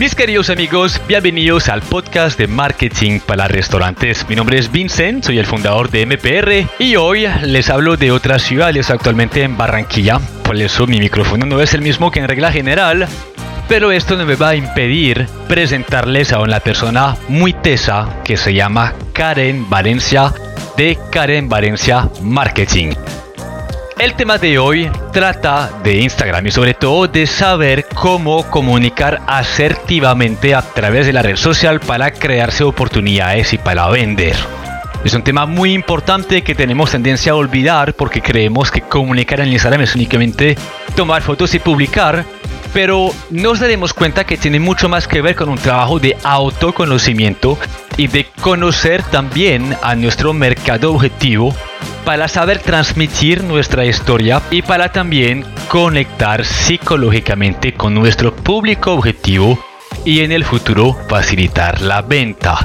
Mis queridos amigos, bienvenidos al podcast de marketing para restaurantes. Mi nombre es Vincent, soy el fundador de MPR y hoy les hablo de otras ciudades actualmente en Barranquilla. Por eso mi micrófono no es el mismo que en regla general, pero esto no me va a impedir presentarles a una persona muy tesa que se llama Karen Valencia de Karen Valencia Marketing. El tema de hoy trata de Instagram y sobre todo de saber cómo comunicar asertivamente a través de la red social para crearse oportunidades y para vender. Es un tema muy importante que tenemos tendencia a olvidar porque creemos que comunicar en Instagram es únicamente tomar fotos y publicar, pero nos daremos cuenta que tiene mucho más que ver con un trabajo de autoconocimiento y de conocer también a nuestro mercado objetivo para saber transmitir nuestra historia y para también conectar psicológicamente con nuestro público objetivo y en el futuro facilitar la venta.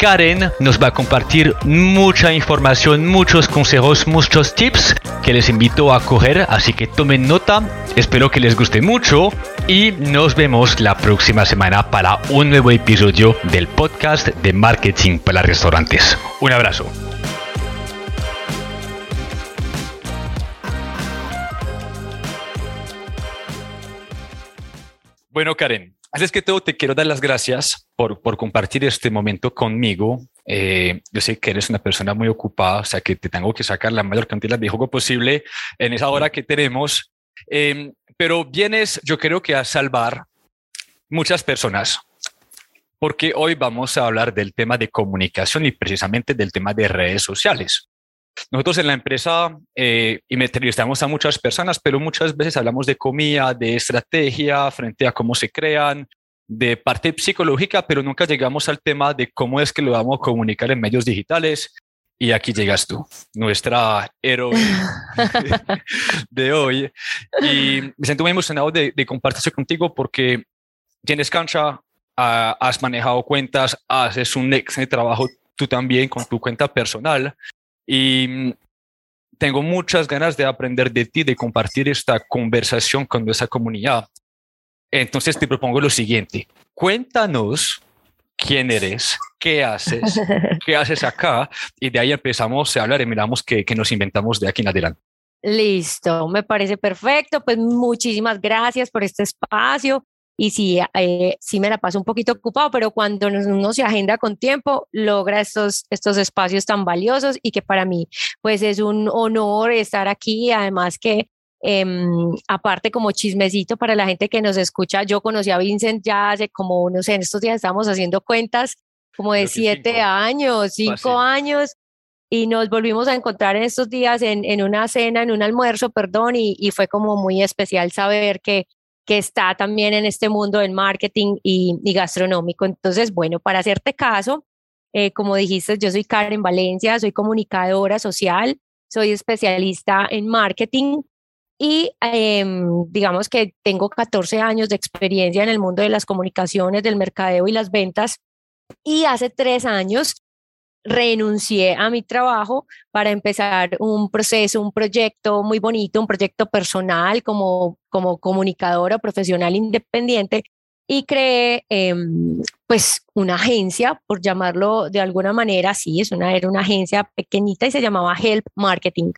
Karen nos va a compartir mucha información, muchos consejos, muchos tips que les invito a coger, así que tomen nota, espero que les guste mucho y nos vemos la próxima semana para un nuevo episodio del podcast de marketing para restaurantes. Un abrazo. Bueno, Karen, antes que todo te quiero dar las gracias por, por compartir este momento conmigo. Eh, yo sé que eres una persona muy ocupada, o sea que te tengo que sacar la mayor cantidad de juego posible en esa hora que tenemos. Eh, pero vienes, yo creo que a salvar muchas personas, porque hoy vamos a hablar del tema de comunicación y precisamente del tema de redes sociales. Nosotros en la empresa eh, entrevistamos a muchas personas, pero muchas veces hablamos de comida, de estrategia frente a cómo se crean, de parte psicológica, pero nunca llegamos al tema de cómo es que lo vamos a comunicar en medios digitales. Y aquí llegas tú, nuestra héroe de hoy. Y me siento muy emocionado de, de compartirse contigo porque tienes cancha, has manejado cuentas, haces un excelente trabajo tú también con tu cuenta personal y mm, tengo muchas ganas de aprender de ti, de compartir esta conversación con nuestra comunidad. Entonces te propongo lo siguiente, cuéntanos quién eres, qué haces, qué haces acá y de ahí empezamos a hablar y miramos qué, qué nos inventamos de aquí en adelante. Listo, me parece perfecto. Pues muchísimas gracias por este espacio y sí, eh, sí me la paso un poquito ocupado, pero cuando uno se agenda con tiempo, logra estos, estos espacios tan valiosos y que para mí pues es un honor estar aquí, además que em, aparte como chismecito para la gente que nos escucha, yo conocí a Vincent ya hace como, no sé, en estos días estamos haciendo cuentas como de siete años, cinco años, y nos volvimos a encontrar en estos días en, en una cena, en un almuerzo, perdón, y, y, fue como muy especial saber que que está también en este mundo del marketing y, gastronómico. Entonces, bueno, para hacerte caso, eh, como dijiste, yo soy Karen Valencia, soy comunicadora social, soy especialista en marketing y em, digamos que tengo 14 años de experiencia en el mundo de las comunicaciones, del mercadeo y las ventas. Y hace tres años renuncié a mi trabajo para empezar un proceso, un proyecto muy bonito, un proyecto personal como, como comunicadora profesional independiente y creé em, pues una agencia, por llamarlo de alguna manera, sí, es una, era una agencia pequeñita y se llamaba Help Marketing.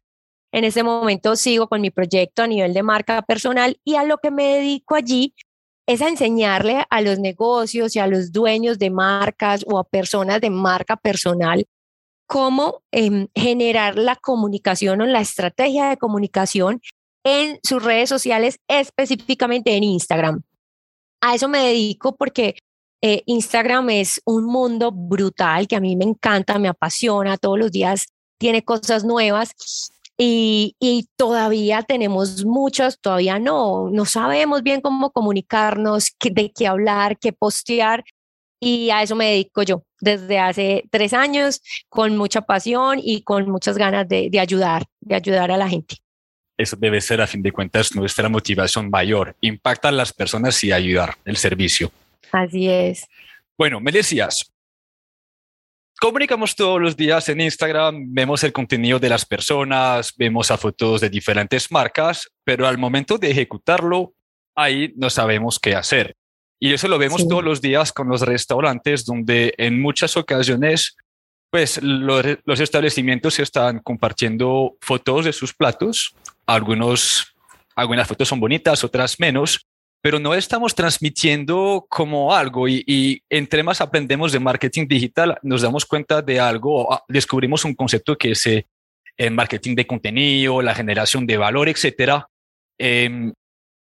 En ese momento sigo con mi proyecto a nivel de marca personal y a lo que me dedico allí es enseñarle a los negocios y a los dueños de marcas o a personas de marca personal cómo em, generar la comunicación o la estrategia de comunicación en sus redes sociales, específicamente en Instagram. A eso me dedico porque eh, Instagram es un mundo brutal que a mí me encanta, me apasiona, todos los días tiene cosas nuevas y, todavía tenemos muchos, todavía no, no sabemos bien cómo comunicarnos, de qué hablar, qué postear. Y a eso me dedico yo desde hace tres años, con mucha pasión y con muchas ganas de, de ayudar, de ayudar a la gente. Eso debe ser, a fin de cuentas, nuestra motivación mayor, impactar a las personas y ayudar el servicio. Así es. Bueno, me decías, comunicamos todos los días en Instagram, vemos el contenido de las personas, vemos a fotos de diferentes marcas, pero al momento de ejecutarlo, ahí no sabemos qué hacer. Y eso lo vemos todos los días con los restaurantes, donde en muchas ocasiones, pues los, establecimientos están compartiendo fotos de sus platos. Algunos, algunas fotos son bonitas, otras menos, pero no estamos transmitiendo como algo y, y, entre más aprendemos de marketing digital, nos damos cuenta de algo, ah, descubrimos un concepto que es el eh, marketing de contenido, la generación de valor, etcétera. Em,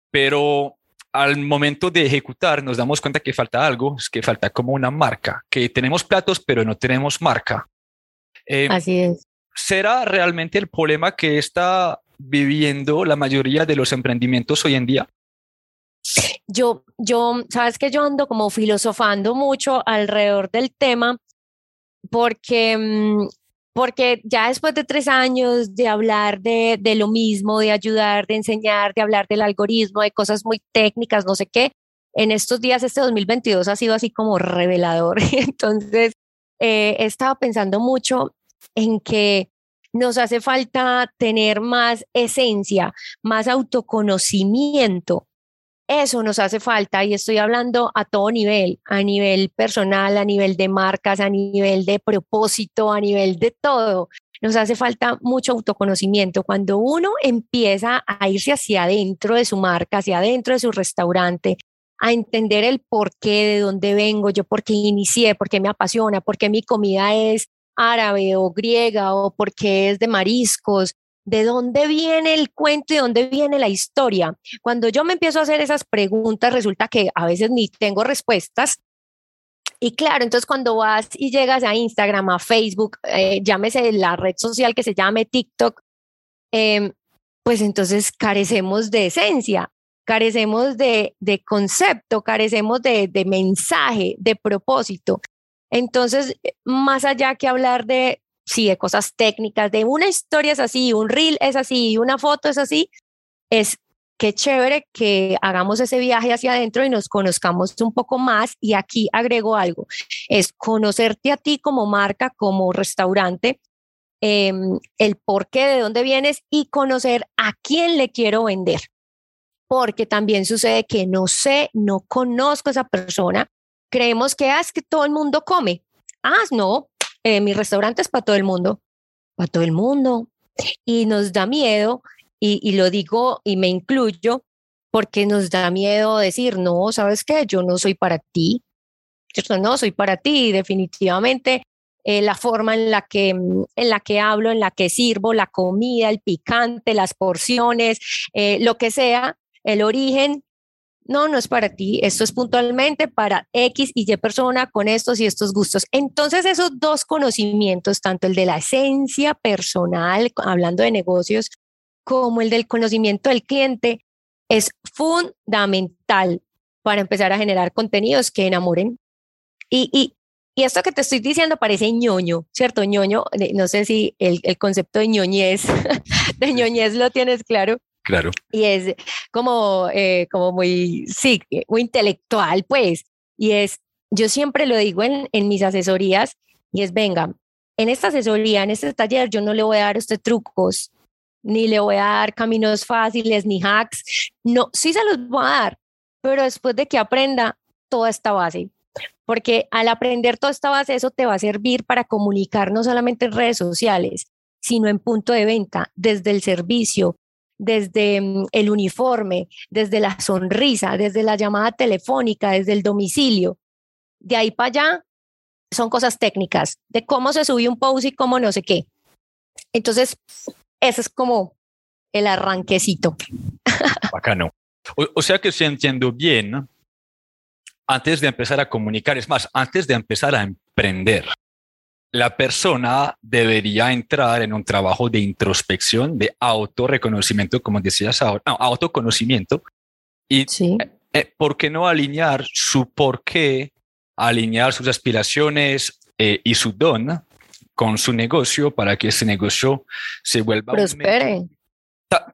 pero al momento de ejecutar nos damos cuenta que falta algo, es que falta como una marca, que tenemos platos pero no tenemos marca. Em, Así es. ¿Será realmente el problema que está viviendo la mayoría de los emprendimientos hoy en día? Yo, yo, sabes que yo ando como filosofando mucho alrededor del tema porque mm, porque ya después de tres años de hablar de, de, lo mismo, de ayudar, de enseñar, de hablar del algoritmo, de cosas muy técnicas, no sé qué, en estos días, este 2022 ha sido así como revelador. Entonces, eh, he estado pensando mucho en que nos hace falta tener más esencia, más autoconocimiento eso nos hace falta y estoy hablando a todo nivel, a nivel personal, a nivel de marcas, a nivel de propósito, a nivel de todo. Nos hace falta mucho autoconocimiento. Cuando uno empieza a irse hacia adentro de su marca, hacia adentro de su restaurante, a entender el por qué, de dónde vengo, yo por qué inicié, por qué me apasiona, por qué mi comida es árabe o griega o por qué es de mariscos, de dónde viene el cuento y de dónde viene la historia. Cuando yo me empiezo a hacer esas preguntas, resulta que a veces ni tengo respuestas. Y claro, entonces cuando vas y llegas a Instagram, a Facebook, eh, llámese la red social que se llame TikTok, em, pues entonces carecemos de esencia, carecemos de, de concepto, carecemos de, de mensaje, de propósito. Entonces, más allá que hablar de sí, de cosas técnicas, de una historia es así, un reel es así, una foto es así, es qué chévere que hagamos ese viaje hacia adentro y nos conozcamos un poco más. Y aquí agrego algo, es conocerte a ti como marca, como restaurante, em, el por qué, de dónde vienes y conocer a quién le quiero vender. Porque también sucede que no sé, no conozco a esa persona. Creemos que ah, es que todo el mundo come. Ah, no, eh, mi restaurante es para todo el mundo, para todo el mundo. Y nos da miedo, y, lo digo y me incluyo, porque nos da miedo decir, no, ¿sabes qué? Yo no soy para ti. Yo no soy para ti. Definitivamente eh, la forma en la, que, en la que hablo, en la que sirvo, la comida, el picante, las porciones, eh, lo que sea, el origen, no, no es para ti, esto es puntualmente para X y Y persona con estos y estos gustos. Entonces, esos dos conocimientos, tanto el de la esencia personal, hablando de negocios, como el del conocimiento del cliente, es fundamental para empezar a generar contenidos que enamoren. Y, y, y esto que te estoy diciendo parece ñoño, ¿cierto? ñoño, no sé si el, el concepto de ñoñez, de ñoñez lo tienes claro, Claro. Y es como, eh, como muy, sí, muy intelectual, pues. Y es, yo siempre lo digo en, en mis asesorías, y es, venga, en esta asesoría, en este taller, yo no le voy a dar a usted trucos, ni le voy a dar caminos fáciles, ni hacks. No, sí se los voy a dar, pero después de que aprenda toda esta base. Porque al aprender toda esta base, eso te va a servir para comunicar no solamente en redes sociales, sino en punto de venta, desde el servicio, desde mm, el uniforme, desde la sonrisa, desde la llamada telefónica, desde el domicilio. De ahí para allá son cosas técnicas, de cómo se subió un post y cómo no sé qué. Entonces, ese es como el arranquecito. Bacano. O, o sea que si entiendo bien, antes de empezar a comunicar, es más, antes de empezar a emprender, la persona debería entrar en un trabajo de introspección, de autorreconocimiento, como decías ahora, no, autoconocimiento. Y sí. Eh, eh, ¿por qué no alinear su por qué, alinear sus aspiraciones eh, y su don con su negocio para que ese negocio se vuelva prospere?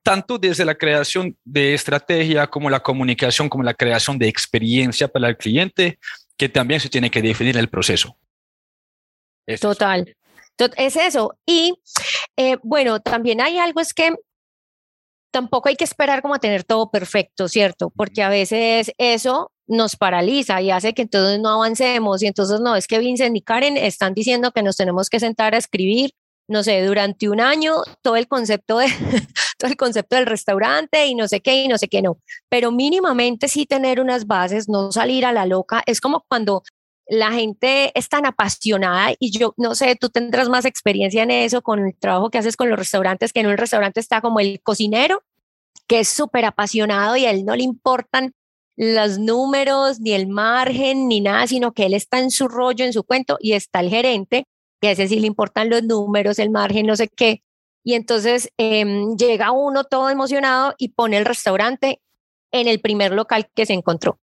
tanto desde la creación de estrategia como la comunicación, como la creación de experiencia para el cliente, que también se tiene que definir el proceso. Total. Es eso. Y eh, bueno, también hay algo, es que tampoco hay que esperar como a tener todo perfecto, ¿cierto? Porque a veces eso nos paraliza y hace que entonces no avancemos y entonces no, es que Vincent y Karen están diciendo que nos tenemos que sentar a escribir, no sé, durante un año todo el concepto de todo el concepto del restaurante y no sé qué y no sé qué no, pero mínimamente sí tener unas bases, no salir a la loca, es como cuando la gente es tan apasionada y yo no sé, tú tendrás más experiencia en eso con el trabajo que haces con los restaurantes, que en un restaurante está como el cocinero, que es súper apasionado y a él no le importan los números, ni el margen, ni nada, sino que él está en su rollo, en su cuento, y está el gerente, que a ese sí le importan los números, el margen, no sé qué. Y entonces em, llega uno todo emocionado y pone el restaurante en el primer local que se encontró.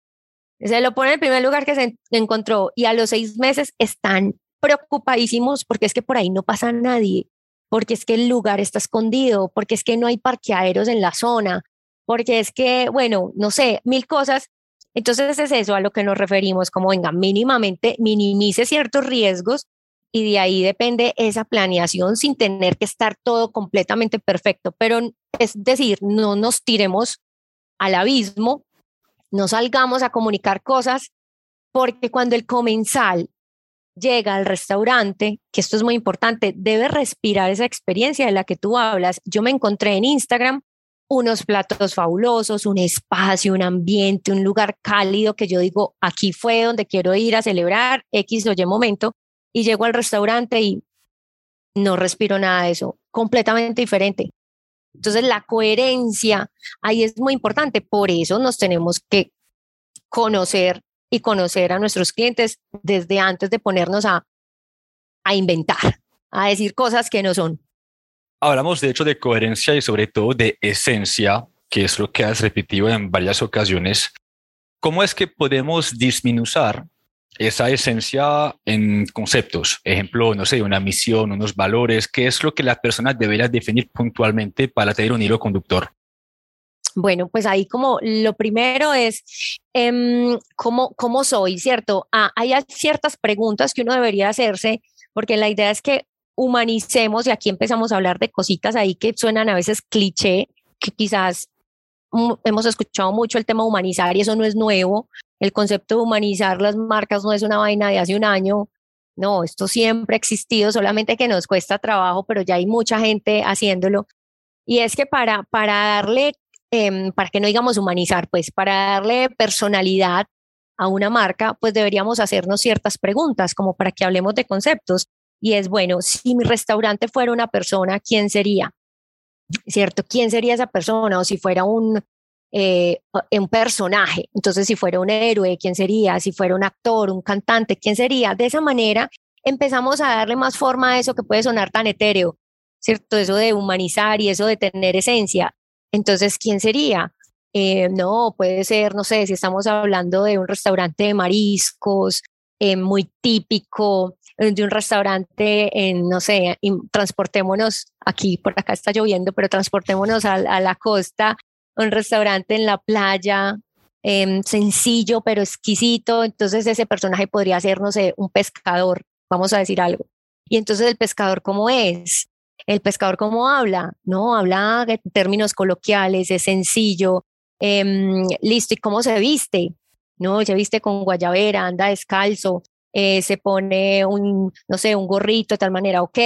Se lo pone en el primer lugar que se encontró y a los seis meses están preocupadísimos porque es que por ahí no pasa nadie, porque es que el lugar está escondido, porque es que no hay parqueaderos en la zona, porque es que, bueno, no sé, mil cosas. Entonces es eso a lo que nos referimos, como venga, mínimamente minimice ciertos riesgos y de ahí depende esa planeación sin tener que estar todo completamente perfecto. Pero es decir, no nos tiremos al abismo no salgamos a comunicar cosas, porque cuando el comensal llega al restaurante, que esto es muy importante, debe respirar esa experiencia de la que tú hablas. Yo me encontré en Instagram unos platos fabulosos, un espacio, un ambiente, un lugar cálido que yo digo, aquí fue donde quiero ir a celebrar X o Y momento, y llego al restaurante y no respiro nada de eso, completamente diferente. Entonces, la coherencia ahí es muy importante. Por eso nos tenemos que conocer y conocer a nuestros clientes desde antes de ponernos a, a inventar, a decir cosas que no son. Hablamos de hecho de coherencia y sobre todo de esencia, que es lo que has repetido en varias ocasiones. ¿Cómo es que podemos disminuir esa esencia en conceptos. Ejemplo, no sé, una misión, unos valores, ¿qué es lo que la persona debería definir puntualmente para tener un hilo conductor? Bueno, pues ahí como lo primero es eh, ¿cómo, cómo soy, ¿cierto? Ah, hay ciertas preguntas que uno debería hacerse, porque la idea es que humanicemos, y aquí empezamos a hablar de cositas ahí que suenan a veces cliché, que quizás hemos escuchado mucho el tema humanizar y eso no es nuevo, el concepto de humanizar las marcas no es una vaina de hace un año. No, esto siempre ha existido, solamente que nos cuesta trabajo, pero ya hay mucha gente haciéndolo. Y es que para, para darle, em, para que no digamos humanizar, pues para darle personalidad a una marca, pues deberíamos hacernos ciertas preguntas, como para que hablemos de conceptos. Y es, bueno, si mi restaurante fuera una persona, ¿quién sería? ¿Cierto? ¿Quién sería esa persona? O si fuera un, eh, un personaje. Entonces, si fuera un héroe, ¿quién sería? Si fuera un actor, un cantante, ¿quién sería? De esa manera empezamos a darle más forma a eso que puede sonar tan etéreo, ¿cierto? Eso de humanizar y eso de tener esencia. Entonces, ¿quién sería? Eh, no, puede ser, no sé, si estamos hablando de un restaurante de mariscos eh, muy típico, eh, de un restaurante en, no sé, transportémonos, aquí por acá está lloviendo, pero transportémonos a, a la costa un restaurante en la playa, em, sencillo pero exquisito, entonces ese personaje podría ser, no sé, un pescador, vamos a decir algo. Y entonces el pescador, ¿cómo es? El pescador, ¿cómo habla? No, habla en términos coloquiales, es sencillo, em, listo, ¿y cómo se viste? No, se viste con guayabera, anda descalzo, eh, se pone un, no sé, un gorrito de tal manera, ok.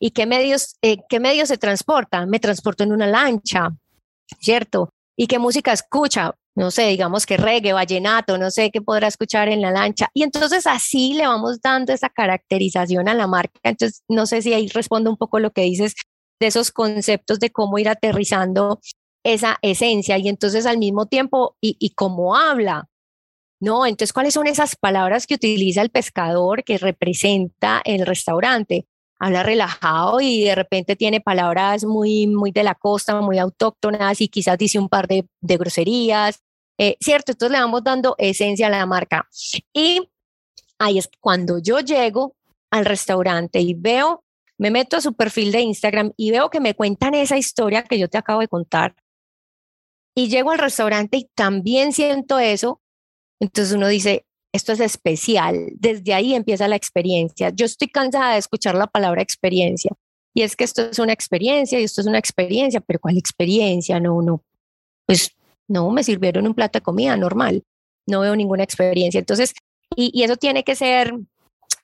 ¿Y qué medios, eh, qué medios se transporta? Me transporto en una lancha, ¿cierto? ¿Y qué música escucha? No sé, digamos que reggae, vallenato, no sé qué podrá escuchar en la lancha. Y entonces así le vamos dando esa caracterización a la marca. Entonces, no sé si ahí respondo un poco lo que dices de esos conceptos de cómo ir aterrizando esa esencia y entonces al mismo tiempo, y, y cómo habla, ¿no? Entonces, ¿cuáles son esas palabras que utiliza el pescador que representa el restaurante? Habla relajado y de repente tiene palabras muy, muy de la costa, muy autóctonas y quizás dice un par de, de groserías, eh, ¿cierto? Entonces le vamos dando esencia a la marca. Y ahí es cuando yo llego al restaurante y veo, me meto a su perfil de Instagram y veo que me cuentan esa historia que yo te acabo de contar. Y llego al restaurante y también siento eso. Entonces uno dice, esto es especial. Desde ahí empieza la experiencia. Yo estoy cansada de escuchar la palabra experiencia. y es que esto es una experiencia y esto es una experiencia, pero ¿cuál experiencia? No, no, pues no, me sirvieron un plato de comida normal, no veo ninguna experiencia. Entonces, y, eso tiene que ser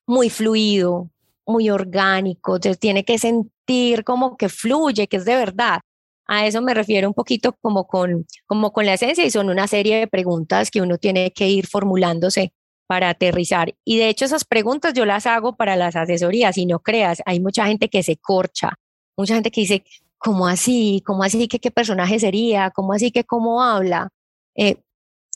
muy fluido, muy orgánico, tiene que sentir como que fluye, que es de verdad. A eso me refiero un poquito como con, como con la esencia y son una serie de preguntas que uno tiene que ir formulándose para aterrizar. Y de hecho esas preguntas yo las hago para las asesorías y no creas, hay mucha gente que se corcha, mucha gente que dice, ¿cómo así? ¿Cómo así que qué personaje sería? ¿Cómo así que cómo habla? Eh,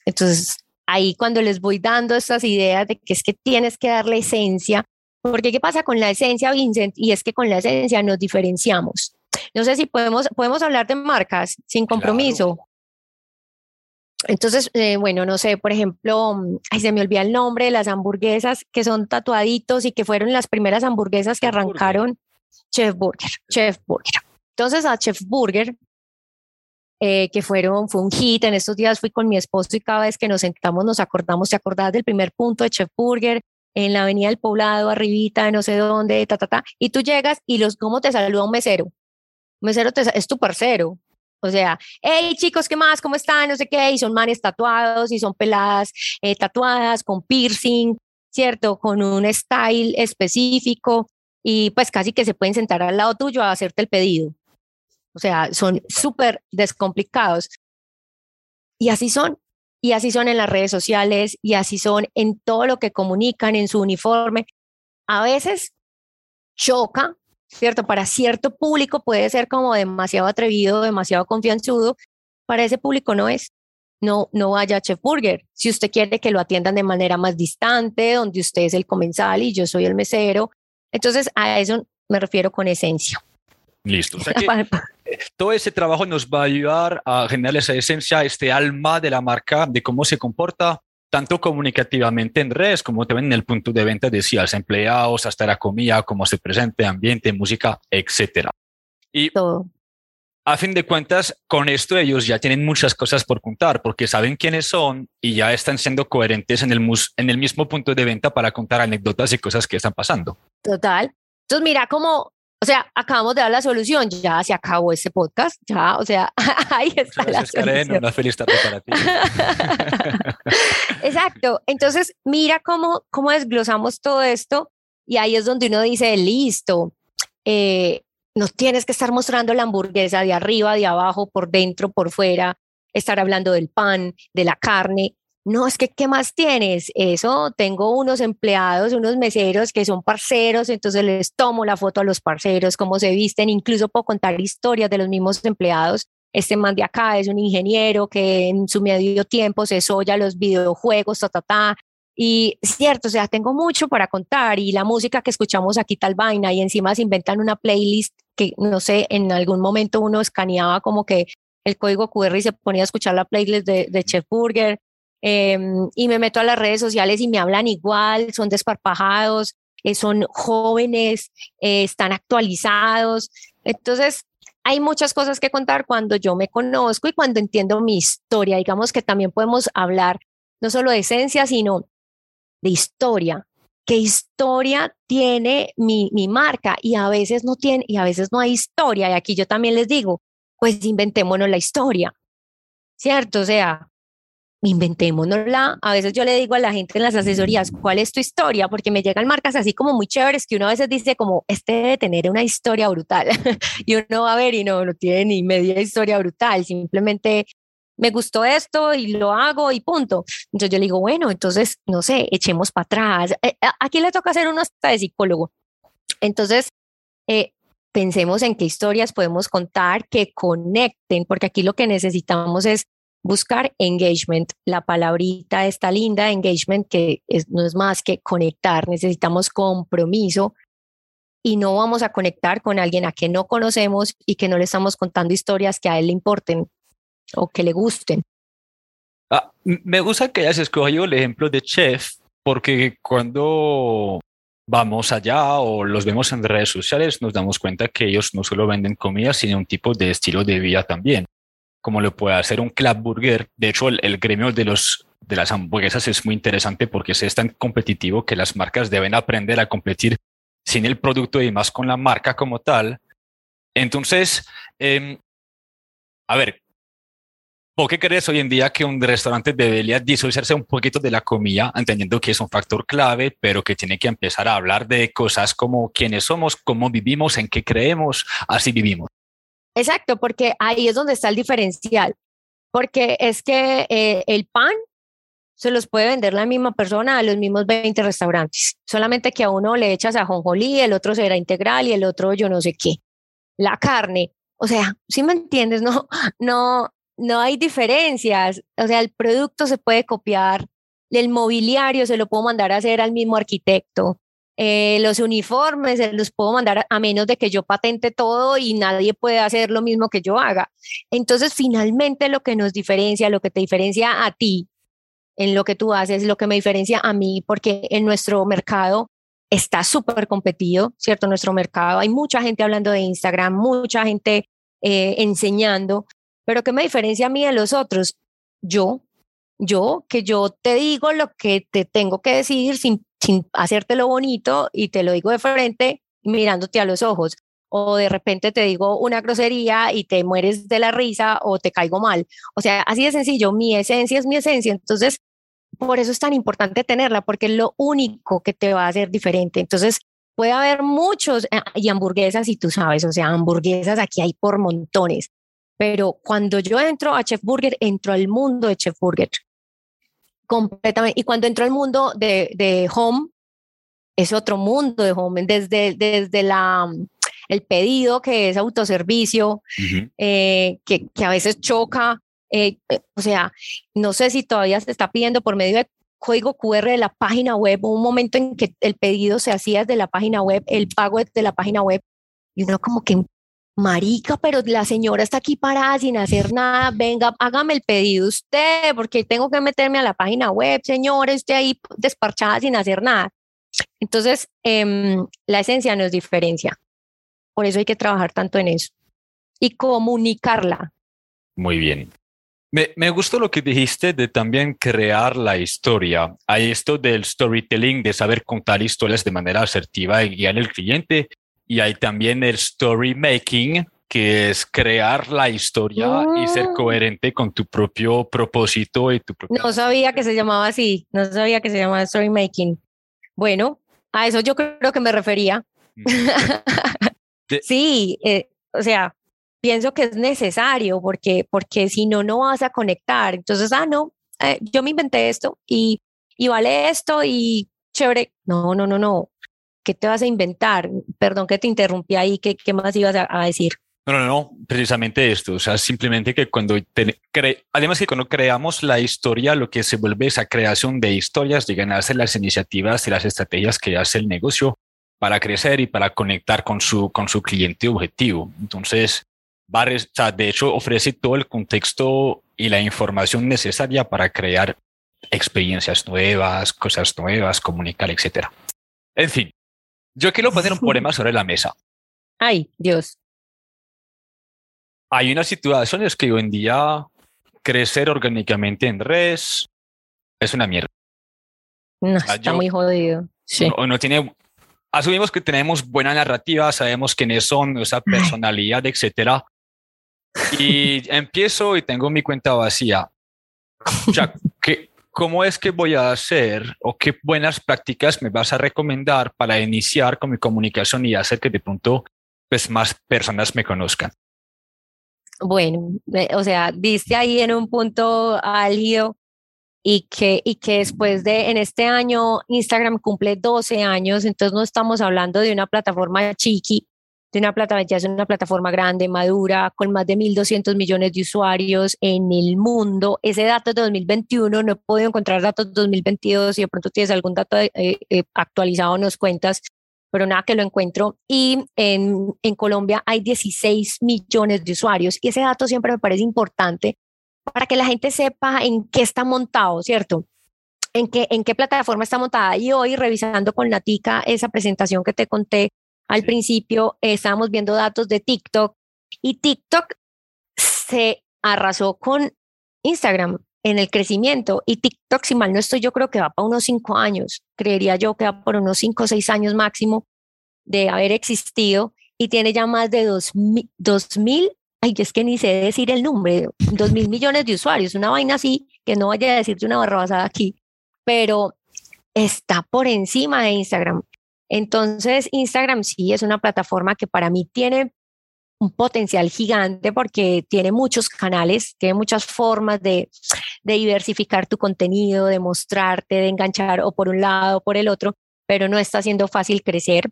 entonces, ahí cuando les voy dando estas ideas de que es que tienes que darle esencia, porque ¿qué pasa con la esencia, Vincent? Y es que con la esencia nos diferenciamos. No sé si podemos, podemos hablar de marcas sin compromiso. Entonces, eh, bueno, no sé, por ejemplo, mm, ay, se me olvida el nombre de las hamburguesas que son tatuaditos y que fueron las primeras hamburguesas que arrancaron Chef Burger, Chef Burger. Entonces a Chef Burger, eh, que fueron, fue un hit, en estos días fui con mi esposo y cada vez que nos sentamos nos acordamos, ¿te acordás del primer punto de Chef Burger? En la avenida del poblado, arribita, no sé dónde, ta, ta, ta, y tú llegas y los, ¿cómo te saluda un mesero? Un mesero te, es tu parcero, o sea, hey chicos, ¿qué más? ¿Cómo están? No sé qué. Y son manes tatuados y son peladas eh, tatuadas con piercing, ¿cierto? Con un style específico y pues casi que se pueden sentar al lado tuyo a hacerte el pedido. O sea, son súper descomplicados. Y así son. Y así son en las redes sociales y así son en todo lo que comunican en su uniforme. A veces choca ¿cierto? Para cierto público puede ser como demasiado atrevido, demasiado confianzudo, para ese público no es. No, no vaya a Chef Burger. Si usted quiere que lo atiendan de manera más distante, donde usted es el comensal y yo soy el mesero, entonces a eso me refiero con esencia. Listo. O sea que todo ese trabajo nos va a ayudar a generar esa esencia, este alma de la marca, de cómo se comporta, tanto comunicativamente en redes como también en el punto de venta, decías, empleados, hasta la comida, cómo se presente, ambiente, música, etcétera. Y Todo. a fin de cuentas, con esto ellos ya tienen muchas cosas por contar porque saben quiénes son y ya están siendo coherentes en el, en el mismo punto de venta para contar anécdotas y cosas que están pasando. Total. Entonces, mira cómo o sea, acabamos de dar la solución, ya se acabó ese podcast, ya, o sea, ahí está la solución. una feliz tarde para ti. Exacto. Entonces, mira cómo, cómo desglosamos todo esto y ahí es donde uno dice, listo, eh, no tienes que estar mostrando la hamburguesa de arriba, de abajo, por dentro, por fuera, estar hablando del pan, de la carne, no, es que, ¿qué más tienes? Eso, tengo unos empleados, unos meseros que son parceros, entonces les tomo la foto a los parceros, cómo se visten, incluso puedo contar historias de los mismos empleados. Este man de acá es un ingeniero que en su medio tiempo se soya los videojuegos, ta, ta, ta. Y cierto, o sea, tengo mucho para contar y la música que escuchamos aquí tal vaina y encima se inventan una playlist que, no sé, en algún momento uno escaneaba como que el código QR y se ponía a escuchar la playlist de, de Chef Burger Em, y me meto a las redes sociales y me hablan igual, son desparpajados, eh, son jóvenes, eh, están actualizados. Entonces, hay muchas cosas que contar cuando yo me conozco y cuando entiendo mi historia. Digamos que también podemos hablar no solo de esencia, sino de historia. ¿Qué historia tiene mi, mi marca? Y a veces no tiene, y a veces no hay historia. Y aquí yo también les digo, pues inventémonos la historia. ¿Cierto? O sea, inventémonosla. A veces yo le digo a la gente en las asesorías, ¿cuál es tu historia? Porque me llegan marcas así como muy chéveres que uno a veces dice como, este debe tener una historia brutal. y uno va a ver y no, no tiene ni media historia brutal, simplemente me gustó esto y lo hago y punto. Entonces yo le digo, bueno, entonces, no sé, echemos para atrás. Eh, aquí le toca hacer uno hasta de psicólogo. Entonces, eh, pensemos en qué historias podemos contar que conecten, porque aquí lo que necesitamos es buscar engagement. La palabrita está linda, engagement, que no es más que conectar. Necesitamos compromiso y no vamos a conectar con alguien a quien no conocemos y que no le estamos contando historias que a él le importen o que le gusten. Ah, me gusta que hayas escogido el ejemplo de Chef, porque cuando vamos allá o los vemos en redes sociales, nos damos cuenta que ellos no solo venden comida, sino un tipo de estilo de vida también como lo puede hacer un club burger. De hecho, el, gremio de, los, de las hamburguesas es muy interesante porque es tan competitivo que las marcas deben aprender a competir sin el producto y más con la marca como tal Entonces, em, a ver, ¿por qué crees hoy en día que un restaurante debería disociarse un poquito de la comida, entendiendo que es un factor clave, pero que tiene que empezar a hablar de cosas como quiénes somos, cómo vivimos, en qué creemos, así vivimos? Exacto, porque ahí es donde está el diferencial, porque es que eh, el pan se los puede vender la misma persona a los mismos 20 restaurantes, solamente que a uno le echas ajonjolí, el otro será integral y el otro yo no sé qué. La carne, o sea, si me entiendes, no, no, no hay diferencias, o sea, el producto se puede copiar, el mobiliario se lo puedo mandar a hacer al mismo arquitecto, eh, los uniformes se los puedo mandar a menos de que yo patente todo y nadie puede hacer lo mismo que yo haga. Entonces, finalmente lo que nos diferencia, lo que te diferencia a ti en lo que tú haces, lo que me diferencia a mí, porque en nuestro mercado está súper competido, ¿cierto? nuestro mercado hay mucha gente hablando de Instagram, mucha gente eh, enseñando, pero ¿qué me diferencia a mí de los otros? Yo, yo, que yo te digo lo que te tengo que decir sin, sin hacértelo bonito y te lo digo de frente mirándote a los ojos. O de repente te digo una grosería y te mueres de la risa o te caigo mal. O sea, así de sencillo, mi esencia es mi esencia. Entonces, por eso es tan importante tenerla, porque es lo único que te va a hacer diferente. Entonces, puede haber muchos, eh, y hamburguesas, y tú sabes, o sea, hamburguesas aquí hay por montones. Pero cuando yo entro a Chef Burger, entro al mundo de Chef Burger. Completamente. Y cuando entro al mundo de, de Home, es otro mundo de Home. Desde, desde la, el pedido, que es autoservicio, eh, que, que, a veces choca. Eh, eh, o sea, no sé si todavía se está pidiendo por medio de código QR de la página web, un momento en que el pedido se hacía desde la página web, el pago desde la página web, y uno como que marica, pero la señora está aquí parada sin hacer nada, venga, hágame el pedido usted, porque tengo que meterme a la página web, señora, esté ahí desparchada sin hacer nada. Entonces, em, la esencia nos diferencia. Por eso hay que trabajar tanto en eso y comunicarla. Muy bien. Me, me, gustó lo que dijiste de también crear la historia. Hay esto del storytelling, de saber contar historias de manera asertiva y guiar al cliente y hay también el story making, que es crear la historia y ser ah. coherente con tu propio propósito y tu propio... No sabía que se llamaba así, no sabía que se llamaba story making. Bueno, a eso yo creo que me refería. sí, eh, o sea, pienso que es necesario porque, porque si no, no vas a conectar. Entonces, ah, no, eh, yo me inventé esto y, y vale esto y chévere. No, no, no, no. ¿Qué te vas a inventar? Perdón que te interrumpí ahí, ¿qué, qué más ibas a, decir? No, no, no, precisamente esto, o sea, simplemente que cuando, además que cuando creamos la historia, lo que se vuelve esa creación de historias, llegan a las iniciativas y las estrategias que hace el negocio para crecer y para conectar con su, con su cliente objetivo. Entonces, Bares, o sea, de hecho, ofrece todo el contexto y la información necesaria para crear experiencias nuevas, cosas nuevas, comunicar, etc. En fin, yo quiero poner un problema sobre la mesa. Ay, Dios. Hay unas situaciones que hoy en día crecer orgánicamente en res es una mierda. No, está muy jodido. Sí. No, tiene. Asumimos que tenemos buena narrativa, sabemos quiénes son, esa personalidad, etcétera. Y empiezo y tengo mi cuenta vacía. O sea, ¿qué, ¿cómo es que voy a hacer o qué buenas prácticas me vas a recomendar para iniciar con mi comunicación y hacer que de pronto pues, más personas me conozcan? Bueno, o sea, diste ahí en un punto álgido y que, y que después de, en este año, Instagram cumple 12 años, entonces no estamos hablando de una plataforma chiqui, de una plataforma, ya es una plataforma grande, madura, con más de 1.200 millones de usuarios en el mundo. Ese dato es de 2021, no he podido encontrar datos de 2022, si de pronto tienes algún dato eh, eh, actualizado nos cuentas, pero nada que lo encuentro. Y en, en Colombia hay 16 millones de usuarios y ese dato siempre me parece importante para que la gente sepa en qué está montado, ¿cierto? En qué, en qué plataforma está montada. Y hoy, revisando con Natica esa presentación que te conté, al principio estábamos viendo datos de TikTok y TikTok se arrasó con Instagram en el crecimiento y TikTok, si mal no estoy, yo creo que va para unos cinco años, creería yo que va por unos cinco o seis años máximo de haber existido y tiene ya más de dos, dos mil, ay, es que ni sé decir el nombre, dos mil millones de usuarios, una vaina así, que no vaya a decirte una barrabasada aquí, pero está por encima de Instagram. Entonces, Instagram sí es una plataforma que para mí tiene un potencial gigante porque tiene muchos canales, tiene muchas formas de, diversificar tu contenido, de mostrarte, de enganchar o por un lado o por el otro, pero no está siendo fácil crecer.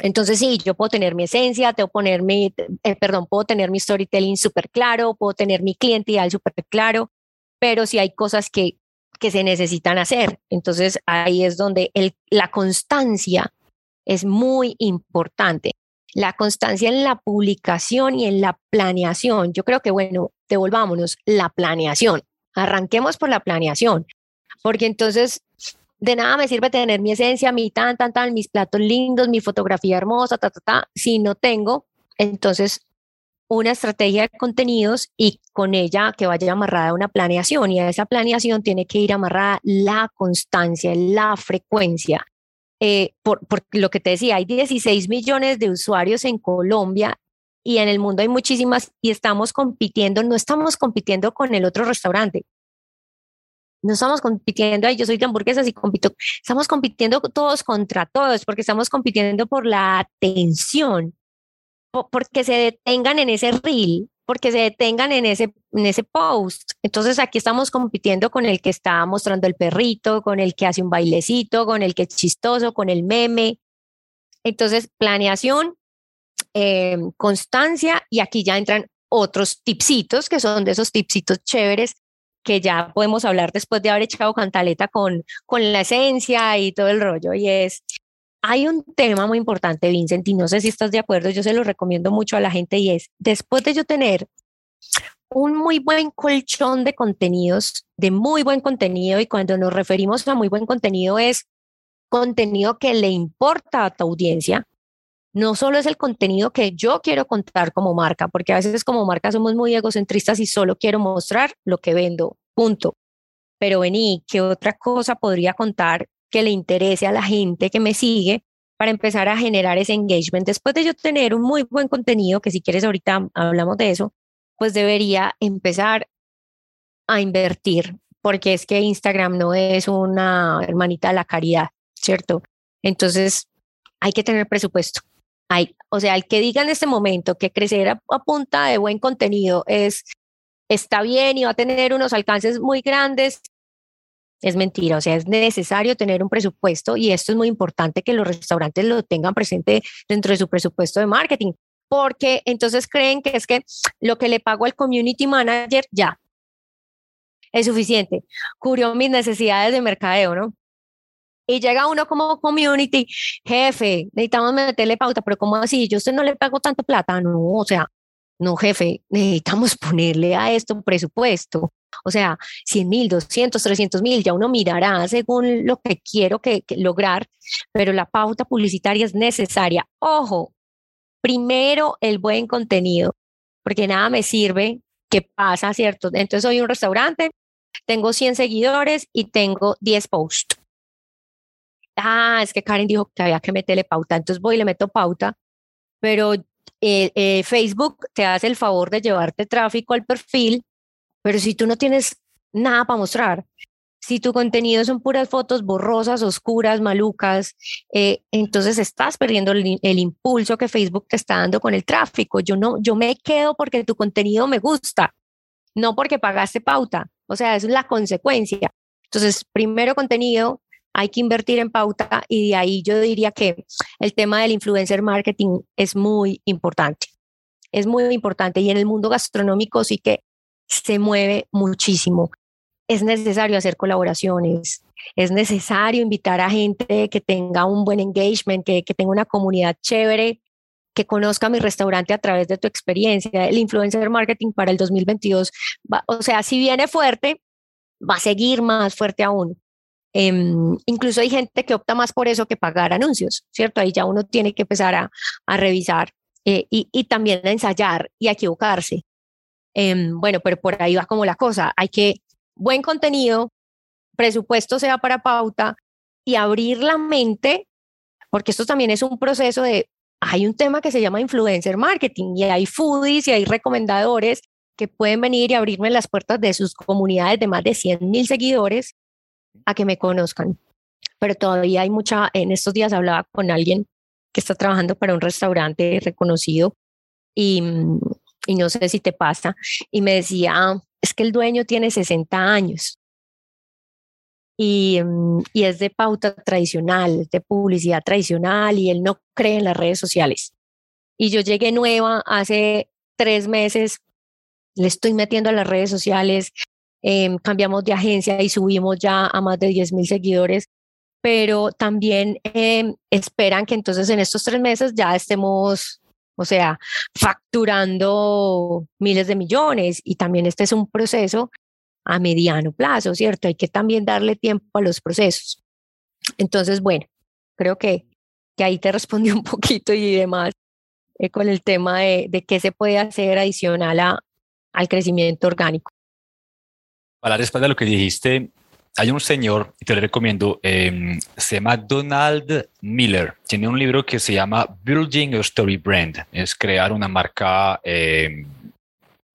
Entonces sí, yo puedo tener mi esencia, tengo poner mi, eh, perdón, puedo tener mi storytelling súper claro, puedo tener mi cliente ideal súper claro, pero sí hay cosas que, se necesitan hacer. Entonces ahí es donde la constancia es muy importante. La constancia en la publicación y en la planeación. Yo creo que, bueno, devolvámonos la planeación. Arranquemos por la planeación, porque entonces de nada me sirve tener mi esencia, mi tan, tan, tan, mis platos lindos, mi fotografía hermosa, ta, ta, ta, si no tengo, entonces una estrategia de contenidos y con ella que vaya amarrada una planeación y a esa planeación tiene que ir amarrada la constancia, la frecuencia. Eh, por, lo que te decía, hay 16 millones de usuarios en Colombia y en el mundo hay muchísimas y estamos compitiendo, no estamos compitiendo con el otro restaurante. No estamos compitiendo, yo soy de hamburguesas y compito, estamos compitiendo todos contra todos porque estamos compitiendo por la atención, porque se detengan en ese reel, porque se detengan en ese, en ese post. Entonces aquí estamos compitiendo con el que está mostrando el perrito, con el que hace un bailecito, con el que es chistoso, con el meme. Entonces, planeación, eh, constancia y aquí ya entran otros tipsitos que son de esos tipsitos chéveres que ya podemos hablar después de haber echado cantaleta con, con la esencia y todo el rollo. Y es, hay un tema muy importante, Vincent, y no sé si estás de acuerdo, yo se lo recomiendo mucho a la gente y es, después de yo tener un muy buen colchón de contenidos, de muy buen contenido, y cuando nos referimos a muy buen contenido es contenido que le importa a tu audiencia, no solo es el contenido que yo quiero contar como marca, porque a veces como marca somos muy egocentristas y solo quiero mostrar lo que vendo, punto. Pero vení, ¿qué otra cosa podría contar que le interese a la gente que me sigue para empezar a generar ese engagement. Después de yo tener un muy buen contenido, que si quieres ahorita hablamos de eso, pues debería empezar a invertir, porque es que Instagram no es una hermanita de la caridad, ¿cierto? Entonces, hay que tener presupuesto. Hay, o sea, el que diga en este momento que crecer a, punta de buen contenido es está bien y va a tener unos alcances muy grandes, es mentira, o sea, es necesario tener un presupuesto y esto es muy importante que los restaurantes lo tengan presente dentro de su presupuesto de marketing, porque entonces creen que es que lo que le pago al community manager ya es suficiente, cubrió mis necesidades de mercadeo, ¿no? Y llega uno como community, jefe, necesitamos meterle pauta, pero ¿cómo así? Yo a usted no le pago tanto plata, no, o sea, no, jefe, necesitamos ponerle a esto un presupuesto. O sea, 100 mil, 200, 300 mil, ya uno mirará según lo que quiero que, lograr, pero la pauta publicitaria es necesaria. Ojo, primero el buen contenido, porque nada me sirve que pasa, ¿cierto? Entonces soy un restaurante, tengo 100 seguidores y tengo 10 posts. Ah, es que Karen dijo que había que meterle pauta, entonces voy y le meto pauta, pero eh, eh, Facebook te hace el favor de llevarte tráfico al perfil pero si tú no tienes nada para mostrar, si tu contenido son puras fotos borrosas, oscuras, malucas, eh, entonces estás perdiendo el, impulso que Facebook te está dando con el tráfico. Yo no, yo me quedo porque tu contenido me gusta, no porque pagaste pauta. O sea, es la consecuencia. Entonces, primero contenido, hay que invertir en pauta y de ahí yo diría que el tema del influencer marketing es muy importante. Es muy importante y en el mundo gastronómico sí que se mueve muchísimo. Es necesario hacer colaboraciones, es necesario invitar a gente que tenga un buen engagement, que, tenga una comunidad chévere, que conozca mi restaurante a través de tu experiencia. El influencer marketing para el 2022, o sea, si viene fuerte, va a seguir más fuerte aún. Em, incluso hay gente que opta más por eso que pagar anuncios, ¿cierto? Ahí ya uno tiene que empezar a, revisar eh, y, y, también a ensayar y a equivocarse. Em, bueno, pero por ahí va como la cosa. Hay que buen contenido, presupuesto sea para pauta y abrir la mente, porque esto también es un proceso de hay un tema que se llama influencer marketing y hay foodies y hay recomendadores que pueden venir y abrirme las puertas de sus comunidades de más de 100 mil seguidores a que me conozcan. Pero todavía hay mucha, en estos días hablaba con alguien que está trabajando para un restaurante reconocido y, y no sé si te pasa, y me decía, es que el dueño tiene 60 años y, y, es de pauta tradicional, de publicidad tradicional y él no cree en las redes sociales. Y yo llegué nueva hace tres meses, le estoy metiendo a las redes sociales, eh, cambiamos de agencia y subimos ya a más de 10 mil seguidores, pero también eh, esperan que entonces en estos tres meses ya estemos, o sea, facturando miles de millones y también este es un proceso a mediano plazo, ¿cierto? Hay que también darle tiempo a los procesos. Entonces, bueno, creo que, que ahí te respondí un poquito y demás eh, con el tema de, de, qué se puede hacer adicional a, al crecimiento orgánico. Para responder a lo que dijiste, hay un señor, te lo recomiendo, eh, se llama Donald Miller. Tiene un libro que se llama Building a Story Brand. Es crear una marca eh,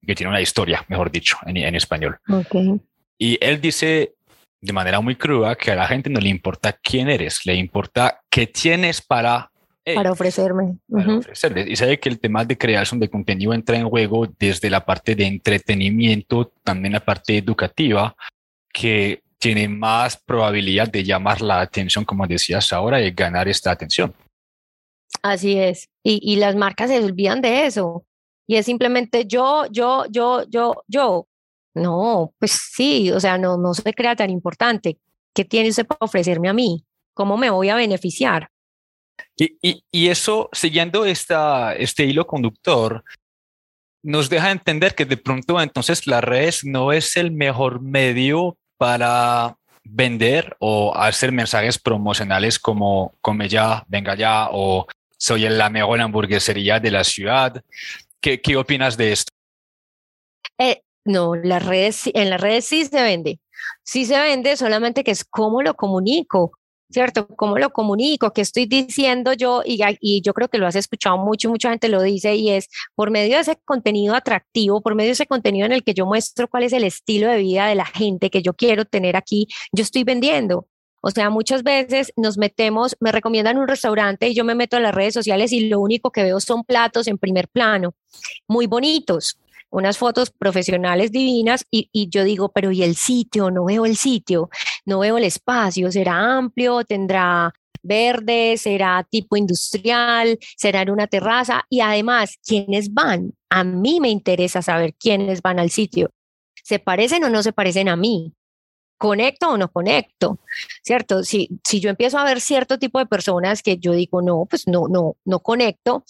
que tiene una historia, mejor dicho, en, en español. Okay. Y él dice de manera muy cruda que a la gente no le importa quién eres, le importa qué tienes para para ofrecerme. Para ofrecerles. Y sabe que el tema de creación de contenido entra en juego desde la parte de entretenimiento, también la parte educativa, que tiene más probabilidad de llamar la atención, como decías ahora, y ganar esta atención. Así es. Y, y las marcas se olvidan de eso. Y es simplemente yo, yo, yo, yo, yo. No, pues sí, o sea, no, no se crea tan importante. ¿Qué tiene usted para ofrecerme a mí? ¿Cómo me voy a beneficiar? Y, y, y eso, siguiendo esta, este hilo conductor, nos deja entender que de pronto entonces las redes no es el mejor medio para vender o hacer mensajes promocionales como come ya, venga ya o soy la mejor hamburguesería de la ciudad. ¿Qué, qué opinas de esto? Eh, no, las redes, en las redes sí se vende. Sí se vende, solamente que es cómo lo comunico. ¿Cierto? ¿Cómo lo comunico? ¿Qué estoy diciendo yo? Y, yo creo que lo has escuchado mucho, mucha gente lo dice y es por medio de ese contenido atractivo, por medio de ese contenido en el que yo muestro cuál es el estilo de vida de la gente que yo quiero tener aquí, yo estoy vendiendo. O sea, muchas veces nos metemos, me recomiendan un restaurante y yo me meto a las redes sociales y lo único que veo son platos en primer plano, muy bonitos, unas fotos profesionales divinas y, y, yo digo, pero ¿y el sitio? No veo el sitio, no veo el espacio, ¿será amplio? ¿Tendrá verde? ¿Será tipo industrial? ¿Será en una terraza? Y además, ¿quiénes van? A mí me interesa saber quiénes van al sitio. ¿Se parecen o no se parecen a mí? ¿Conecto o no conecto? ¿Cierto? Si, si yo empiezo a ver cierto tipo de personas que yo digo, no, pues no, no, no conecto,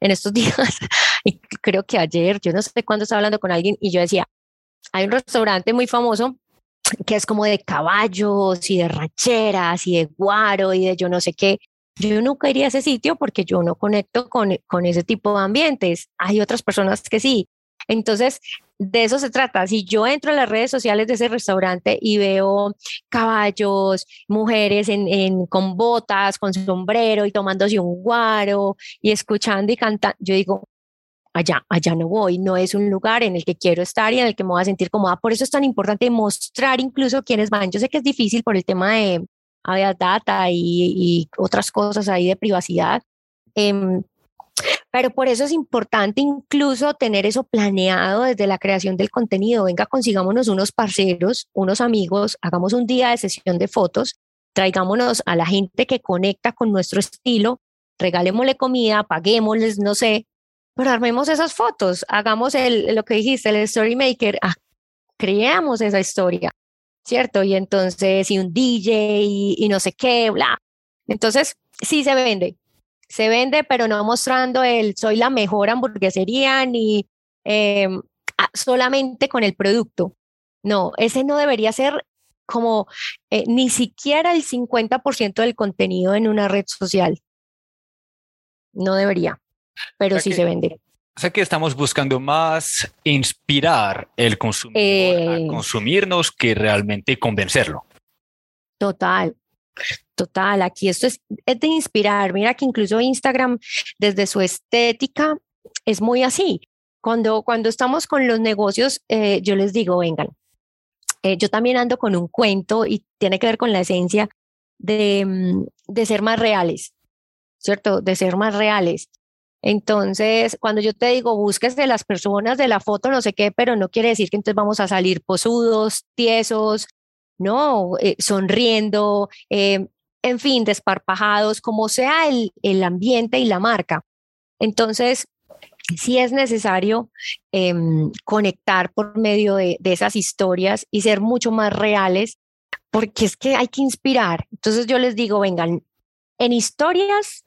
en estos días, y creo que ayer, yo no sé cuándo estaba hablando con alguien y yo decía, hay un restaurante muy famoso que es como de caballos y de rancheras y de guaro y de yo no sé qué. Yo nunca iría a ese sitio porque yo no conecto con, con ese tipo de ambientes. Hay otras personas que sí. Entonces, de eso se trata. Si yo entro a las redes sociales de ese restaurante y veo caballos, mujeres en, en, con botas, con sombrero y tomándose un guaro y escuchando y cantando, yo digo, allá, allá no voy, no es un lugar en el que quiero estar y en el que me voy a sentir cómoda. Por eso es tan importante mostrar incluso quiénes van. Yo sé que es difícil por el tema de data y, y otras cosas ahí de privacidad. Eh, pero por eso es importante incluso tener eso planeado desde la creación del contenido. Venga, consigámonos unos parceros, unos amigos, hagamos un día de sesión de fotos, traigámonos a la gente que conecta con nuestro estilo, regalémosle comida, paguémosles, no sé, pero armemos esas fotos, hagamos el, lo que dijiste, el story maker, ah, creamos esa historia, ¿cierto? Y entonces, y un DJ y, no sé qué, bla. Entonces, sí se vende, se vende, pero no mostrando el soy la mejor hamburguesería ni eh, solamente con el producto. No, ese no debería ser como eh, ni siquiera el 50% del contenido en una red social. No debería, pero sí que, se vende. O sea que estamos buscando más inspirar el consumidor eh, a consumirnos que realmente convencerlo. Total. Total, aquí esto es, es de inspirar. Mira que incluso Instagram, desde su estética, es muy así. Cuando, cuando estamos con los negocios, eh, yo les digo, vengan, eh, yo también ando con un cuento y tiene que ver con la esencia de, mm, de ser más reales, ¿cierto? De ser más reales. Entonces, cuando yo te digo, busques de las personas de la foto, no sé qué, pero no quiere decir que entonces vamos a salir posudos, tiesos, no, eh, sonriendo, en fin, desparpajados, como sea el, el ambiente y la marca. Entonces, sí es necesario em, conectar por medio de, de, esas historias y ser mucho más reales, porque es que hay que inspirar. Entonces yo les digo, vengan, en historias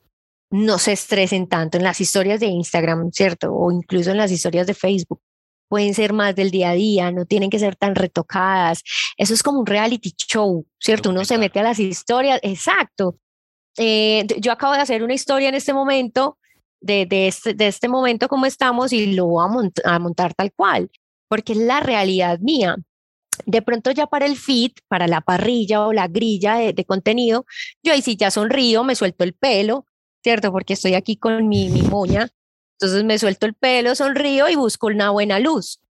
no se estresen tanto, en las historias de Instagram, ¿cierto? O incluso en las historias de Facebook. Pueden ser más del día a día, no tienen que ser tan retocadas. Eso es como un reality show, ¿cierto? Uno se mete a las historias, exacto. Eh, yo acabo de hacer una historia en este momento de, de, este, de este momento como estamos y lo voy a, montar tal cual, porque es la realidad mía. De pronto ya para el feed, para la parrilla o la grilla de, de, contenido, yo ahí sí ya sonrío, me suelto el pelo, ¿cierto? Porque estoy aquí con mi, mi moña. Entonces me suelto el pelo, sonrío y busco una buena luz,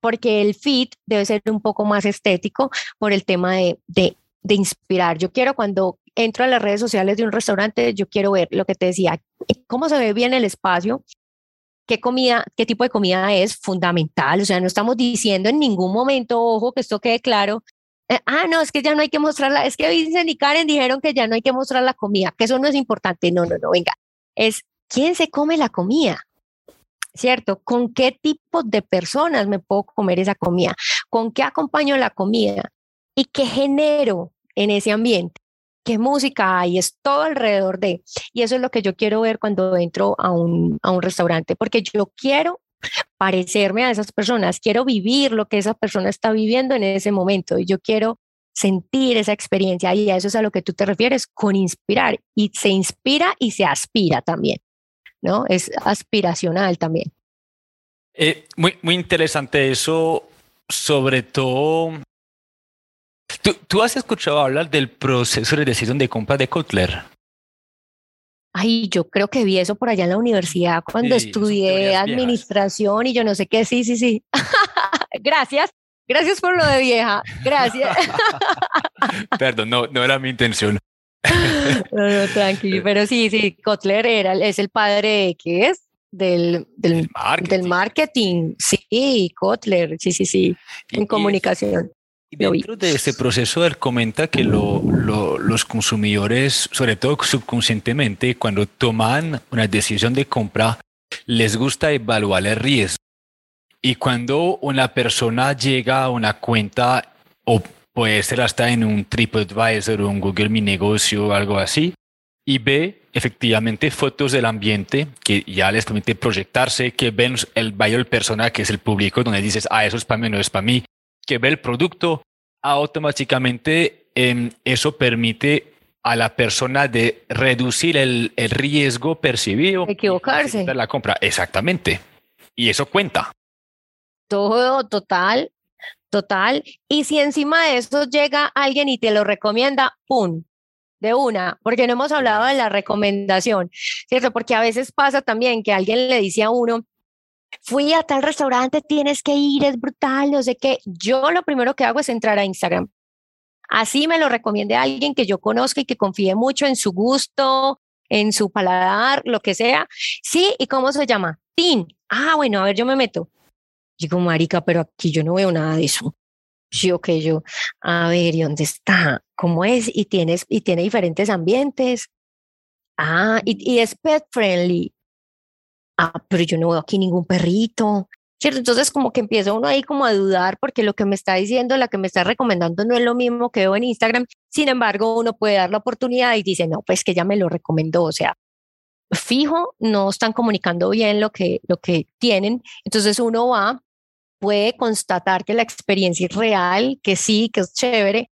porque el feed debe ser un poco más estético por el tema de, de, de inspirar. Yo quiero cuando entro a las redes sociales de un restaurante, yo quiero ver lo que te decía, cómo se ve bien el espacio, qué comida, qué tipo de comida es fundamental. O sea, no estamos diciendo en ningún momento, ojo, que esto quede claro. Eh, ah, no, es que ya no hay que mostrarla. Es que Vincent y Karen dijeron que ya no hay que mostrar la comida, que eso no es importante. No, no, no, venga. Es quién se come la comida. ¿Cierto? ¿Con qué tipo de personas me puedo comer esa comida? ¿Con qué acompaño la comida? ¿Y qué genero en ese ambiente? qué música hay, es todo alrededor de. Y eso es lo que yo quiero ver cuando entro a un, a un restaurante, porque yo quiero parecerme a esas personas, quiero vivir lo que esa persona está viviendo en ese momento y yo quiero sentir esa experiencia y a eso es a lo que tú te refieres con inspirar y se inspira y se aspira también, ¿no? Es aspiracional también. Eh, muy, muy interesante eso, sobre todo ¿Tú, has escuchado hablar del proceso de decisión de compra de Kotler? Ay, yo creo que vi eso por allá en la universidad cuando estudié administración y yo no sé qué, sí, sí, sí. gracias, gracias por lo de vieja, gracias. Perdón, no, no era mi intención. no, no, tranquilo, pero sí, sí, Kotler era, es el padre, ¿qué es? Del, del, marketing. del marketing. Sí, Kotler, sí, sí, sí, en comunicación. Dentro de ese proceso, él comenta que lo, lo, los consumidores, sobre todo subconscientemente, cuando toman una decisión de compra, les gusta evaluar el riesgo. Y cuando una persona llega a una cuenta, o puede ser hasta en un TripAdvisor o un Google Mi Negocio o algo así, y ve efectivamente fotos del ambiente que ya les permite proyectarse, que ven el buyer persona, que es el público, donde dices, ah, eso es para mí, no es para mí, que ve el producto, automáticamente em, eso permite a la persona de reducir el, el riesgo percibido. Equivocarse. De la compra, exactamente. Y eso cuenta. Todo, total, total. Y si encima de eso llega alguien y te lo recomienda, ¡pum! De una, porque no hemos hablado de la recomendación, ¿cierto? Porque a veces pasa también que alguien le dice a uno, fui a tal restaurante, tienes que ir, es brutal, no sé qué. Yo lo primero que hago es entrar a Instagram. Así me lo recomiende alguien que yo conozca y que confíe mucho en su gusto, en su paladar, lo que sea. Sí, ¿y cómo se llama? Tin. Ah, bueno, a ver, yo me meto. Digo, marica, pero aquí yo no veo nada de eso. Sí, ok, yo, a ver, ¿y dónde está? ¿Cómo es? Y, tienes, y tiene diferentes ambientes. Ah, y, y es pet friendly ah, pero yo no veo aquí ningún perrito, ¿cierto? Entonces como que empieza uno ahí como a dudar porque lo que me está diciendo, la que me está recomendando no es lo mismo que veo en Instagram, sin embargo uno puede dar la oportunidad y dice, no, pues que ya me lo recomendó, o sea, fijo, no están comunicando bien lo que, lo que tienen, entonces uno va, puede constatar que la experiencia es real, que sí, que es chévere,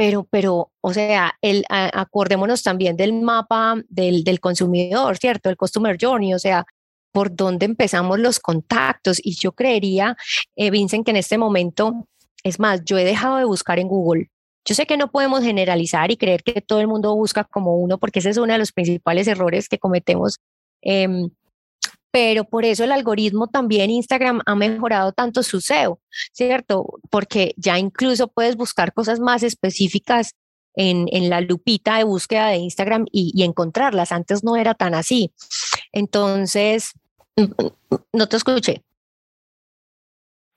pero, pero, o sea, el, acordémonos también del mapa del, del consumidor, ¿cierto? El customer journey, o sea, por dónde empezamos los contactos. Y yo creería, eh, Vincent, que en este momento, es más, yo he dejado de buscar en Google. Yo sé que no podemos generalizar y creer que todo el mundo busca como uno, porque ese es uno de los principales errores que cometemos. Em, pero por eso el algoritmo también Instagram ha mejorado tanto su SEO, ¿cierto? Porque ya incluso puedes buscar cosas más específicas en, en la lupita de búsqueda de Instagram y, y, encontrarlas. Antes no era tan así. Entonces, no te escuché.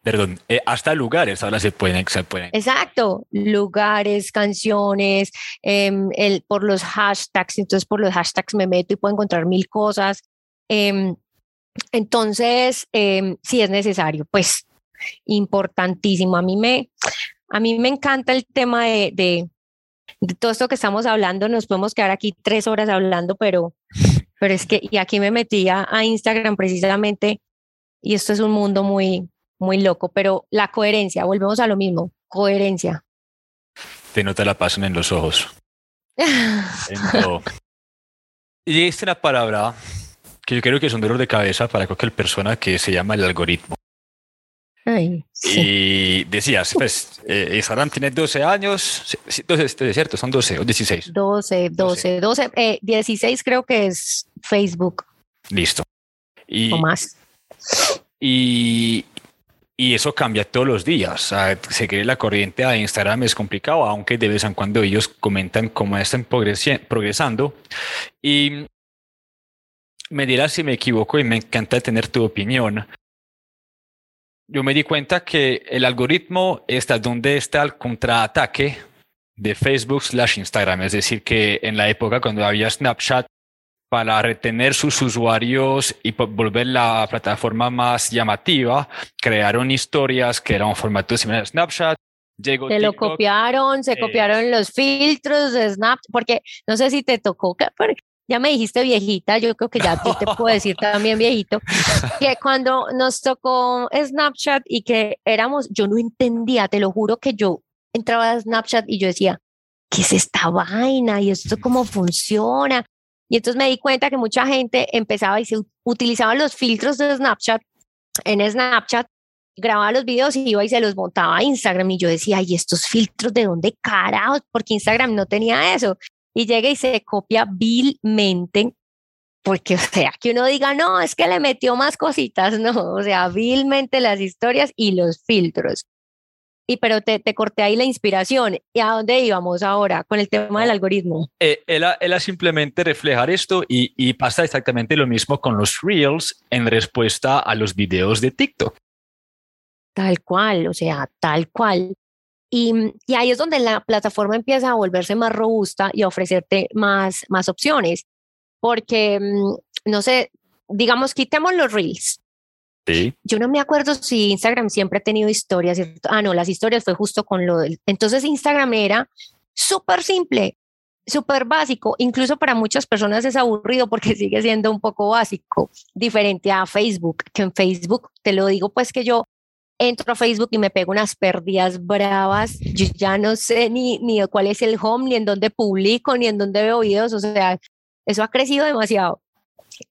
Perdón, eh, hasta lugares ahora se pueden, se pueden. Exacto, lugares, canciones, eh, el, por los hashtags, entonces por los hashtags me meto y puedo encontrar mil cosas. Eh, entonces, eh, sí es necesario, pues importantísimo. A mí me, a mí me encanta el tema de, de, de, todo esto que estamos hablando. Nos podemos quedar aquí tres horas hablando, pero, pero es que, y aquí me metí a, Instagram precisamente, y esto es un mundo muy, muy loco, pero la coherencia, volvemos a lo mismo, coherencia. Te nota la pasión en los ojos. y esta es una palabra que yo creo que es un dolor de cabeza para cualquier persona que se llama el algoritmo. Ay, sí. Y decías, pues, eh, Instagram tiene 12 años, 12, es cierto, son 12 o 16. 12, 12, 12, eh, 16 creo que es Facebook. Listo. Y, o más. Y, y eso cambia todos los días. O sea, seguir la corriente a Instagram es complicado, aunque de vez en cuando ellos comentan cómo están progresando. Y me dirás si me equivoco y me encanta tener tu opinión. Yo me di cuenta que el algoritmo está donde está el contraataque de Facebook slash Instagram. Es decir, que en la época cuando había Snapchat, para retener sus usuarios y volver la plataforma más llamativa, crearon historias que eran un formato similar a Snapchat. Llegó se lo copiaron, se eh, copiaron los filtros de Snapchat, porque no sé si te tocó, ya me dijiste viejita, yo creo que ya te, te puedo decir también viejito, que cuando nos tocó Snapchat y que éramos, yo no entendía, te lo juro que yo entraba a Snapchat y yo decía, ¿qué es esta vaina? ¿Y esto cómo funciona? Y entonces me di cuenta que mucha gente empezaba y se utilizaba los filtros de Snapchat en Snapchat, grababa los videos y iba y se los montaba a Instagram. Y yo decía, ¿y estos filtros de dónde carajos? Porque Instagram no tenía eso. Y llega y se copia vilmente, porque, o sea, que uno diga, no, es que le metió más cositas, no, o sea, vilmente las historias y los filtros. Y pero te, te, corté ahí la inspiración. ¿Y a dónde íbamos ahora con el tema del algoritmo? Eh, era, era, simplemente reflejar esto y, y, pasa exactamente lo mismo con los reels en respuesta a los videos de TikTok. Tal cual, o sea, tal cual. Y, y ahí es donde la plataforma empieza a volverse más robusta y a ofrecerte más, más opciones. Porque, mm, no sé, digamos, quitemos los reels Sí. Yo no me acuerdo si Instagram siempre ha tenido historias. Ah, no, las historias fue justo con lo del. Entonces Instagram era súper simple, súper básico. Incluso para muchas personas es aburrido porque sigue siendo un poco básico, diferente a Facebook, que en Facebook, te lo digo, pues que yo entro a Facebook y me pego unas pérdidas bravas. Yo ya no sé ni, ni cuál es el home, ni en dónde publico, ni en dónde veo videos. O sea, eso ha crecido demasiado.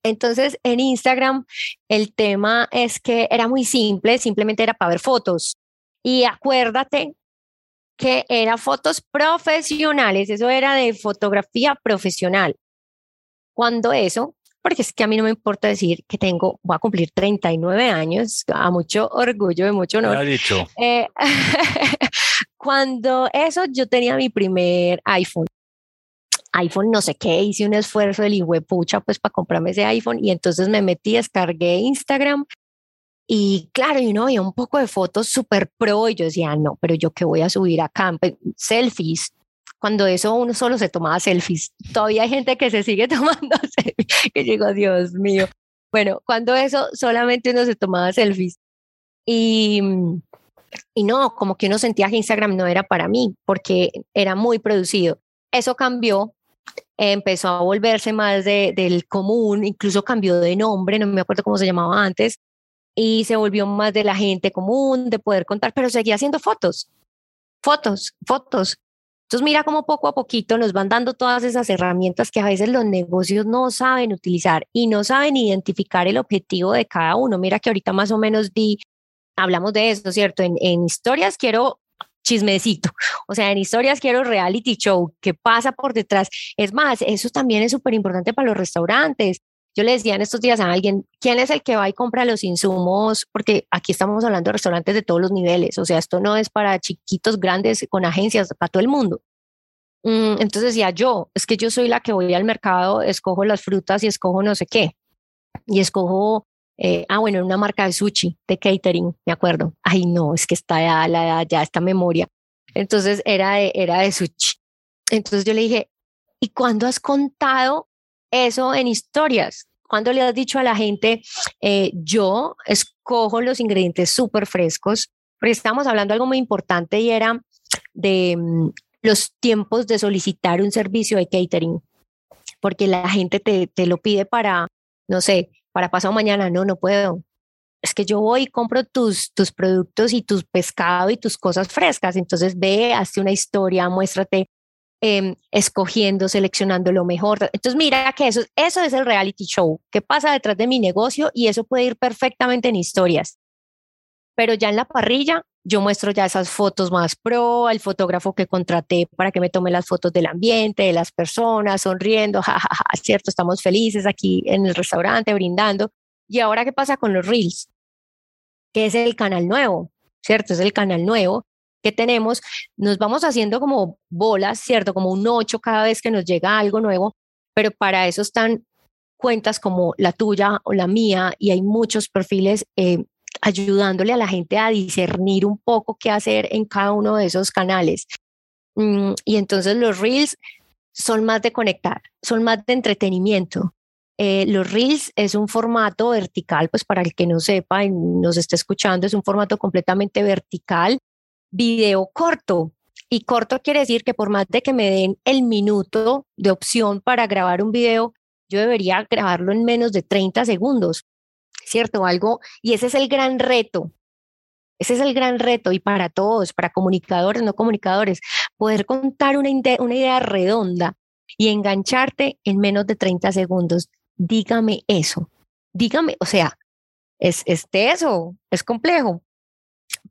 Entonces, en Instagram, el tema es que era muy simple, simplemente era para ver fotos. Y acuérdate que eran fotos profesionales, eso era de fotografía profesional. Cuando eso, porque es que a mí no me importa decir que tengo, voy a cumplir 39 años, a mucho orgullo, de mucho honor. ha dicho. Eh, cuando eso, yo tenía mi primer iPhone iPhone no sé qué, hice un esfuerzo del pucha pues para comprarme ese iPhone y entonces me metí, descargué Instagram y claro, y no había un poco de fotos súper pro y yo decía, no, pero yo qué voy a subir acá, selfies. Cuando eso uno solo se tomaba selfies, todavía hay gente que se sigue tomando selfies, que digo, Dios mío. Bueno, cuando eso solamente uno se tomaba selfies y, y no, como que uno sentía que Instagram no era para mí porque era muy producido. Eso cambió empezó a volverse más de, del común, incluso cambió de nombre, no me acuerdo cómo se llamaba antes, y se volvió más de la gente común, de poder contar, pero seguía haciendo fotos, fotos, fotos. Entonces mira cómo poco a poquito nos van dando todas esas herramientas que a veces los negocios no saben utilizar y no saben identificar el objetivo de cada uno. Mira que ahorita más o menos di, hablamos de eso, ¿cierto? En, en historias quiero chismecito. O sea, en historias quiero reality show, qué pasa por detrás. Es más, eso también es súper importante para los restaurantes. Yo le decía en estos días a alguien, ¿quién es el que va y compra los insumos? Porque aquí estamos hablando de restaurantes de todos los niveles. O sea, esto no es para chiquitos, grandes, con agencias, para todo el mundo. Mm, entonces decía yo, es que yo soy la que voy al mercado, escojo las frutas y escojo no sé qué. Y escojo eh, ah, bueno, una marca de sushi, de catering, me acuerdo. Ay, no, es que está ya, la, ya esta memoria. Entonces era de, era de sushi. Entonces yo le dije, ¿y cuándo has contado eso en historias? ¿Cuándo le has dicho a la gente, eh, yo escojo los ingredientes súper frescos? Porque estamos hablando de algo muy importante y era de mm, los tiempos de solicitar un servicio de catering, porque la gente te, te lo pide para, no sé, para pasado mañana, no, no puedo. Es que yo voy y compro tus, tus productos y tus pescado y tus cosas frescas. Entonces ve, hazte una historia, muéstrate em, escogiendo, seleccionando lo mejor. Entonces mira que eso, eso es el reality show. ¿Qué pasa detrás de mi negocio? Y eso puede ir perfectamente en historias. Pero ya en la parrilla, yo muestro ya esas fotos más pro, al fotógrafo que contraté para que me tome las fotos del ambiente, de las personas, sonriendo, jajaja, cierto, estamos felices aquí en el restaurante, brindando. Y ahora, ¿qué pasa con los Reels? Que es el canal nuevo, ¿cierto? Es el canal nuevo que tenemos. Nos vamos haciendo como bolas, ¿cierto? Como un ocho cada vez que nos llega algo nuevo, pero para eso están cuentas como la tuya o la mía y hay muchos perfiles eh, ayudándole a la gente a discernir un poco qué hacer en cada uno de esos canales. Mm, y entonces los reels son más de conectar, son más de entretenimiento. Eh, los reels es un formato vertical, pues para el que no sepa y nos esté escuchando, es un formato completamente vertical, video corto. Y corto quiere decir que por más de que me den el minuto de opción para grabar un video, yo debería grabarlo en menos de 30 segundos. ¿cierto? Algo, y ese es el gran reto. Ese es el gran reto y para todos, para comunicadores, no comunicadores, poder contar una, una idea redonda y engancharte en menos de 30 segundos. Dígame eso. Dígame, o sea, es, es eso, es complejo.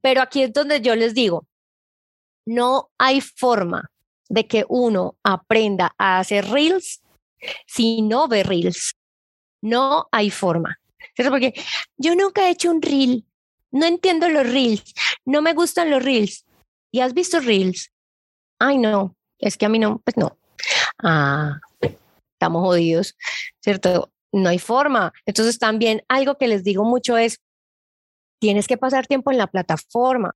Pero aquí es donde yo les digo, no hay forma de que uno aprenda a hacer reels si no ve reels. No hay forma. Porque yo nunca he hecho un reel, no entiendo los reels, no me gustan los reels. ¿Y has visto reels? Ay, no, es que a mí no, pues no. Ah, estamos jodidos, ¿cierto? No hay forma. Entonces también algo que les digo mucho es, tienes que pasar tiempo en la plataforma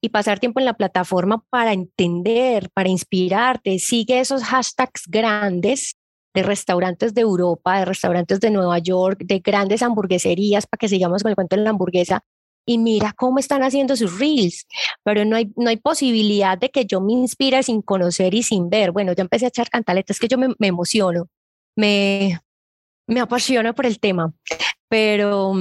y pasar tiempo en la plataforma para entender, para inspirarte. Sigue esos hashtags grandes de restaurantes de Europa, de restaurantes de Nueva York, de grandes hamburgueserías, para que sigamos con el cuento de la hamburguesa, y mira cómo están haciendo sus reels, pero no hay, no hay posibilidad de que yo me inspire sin conocer y sin ver. Bueno, yo empecé a echar cantaletas, que yo me, emociono, me, me apasiona por el tema, pero,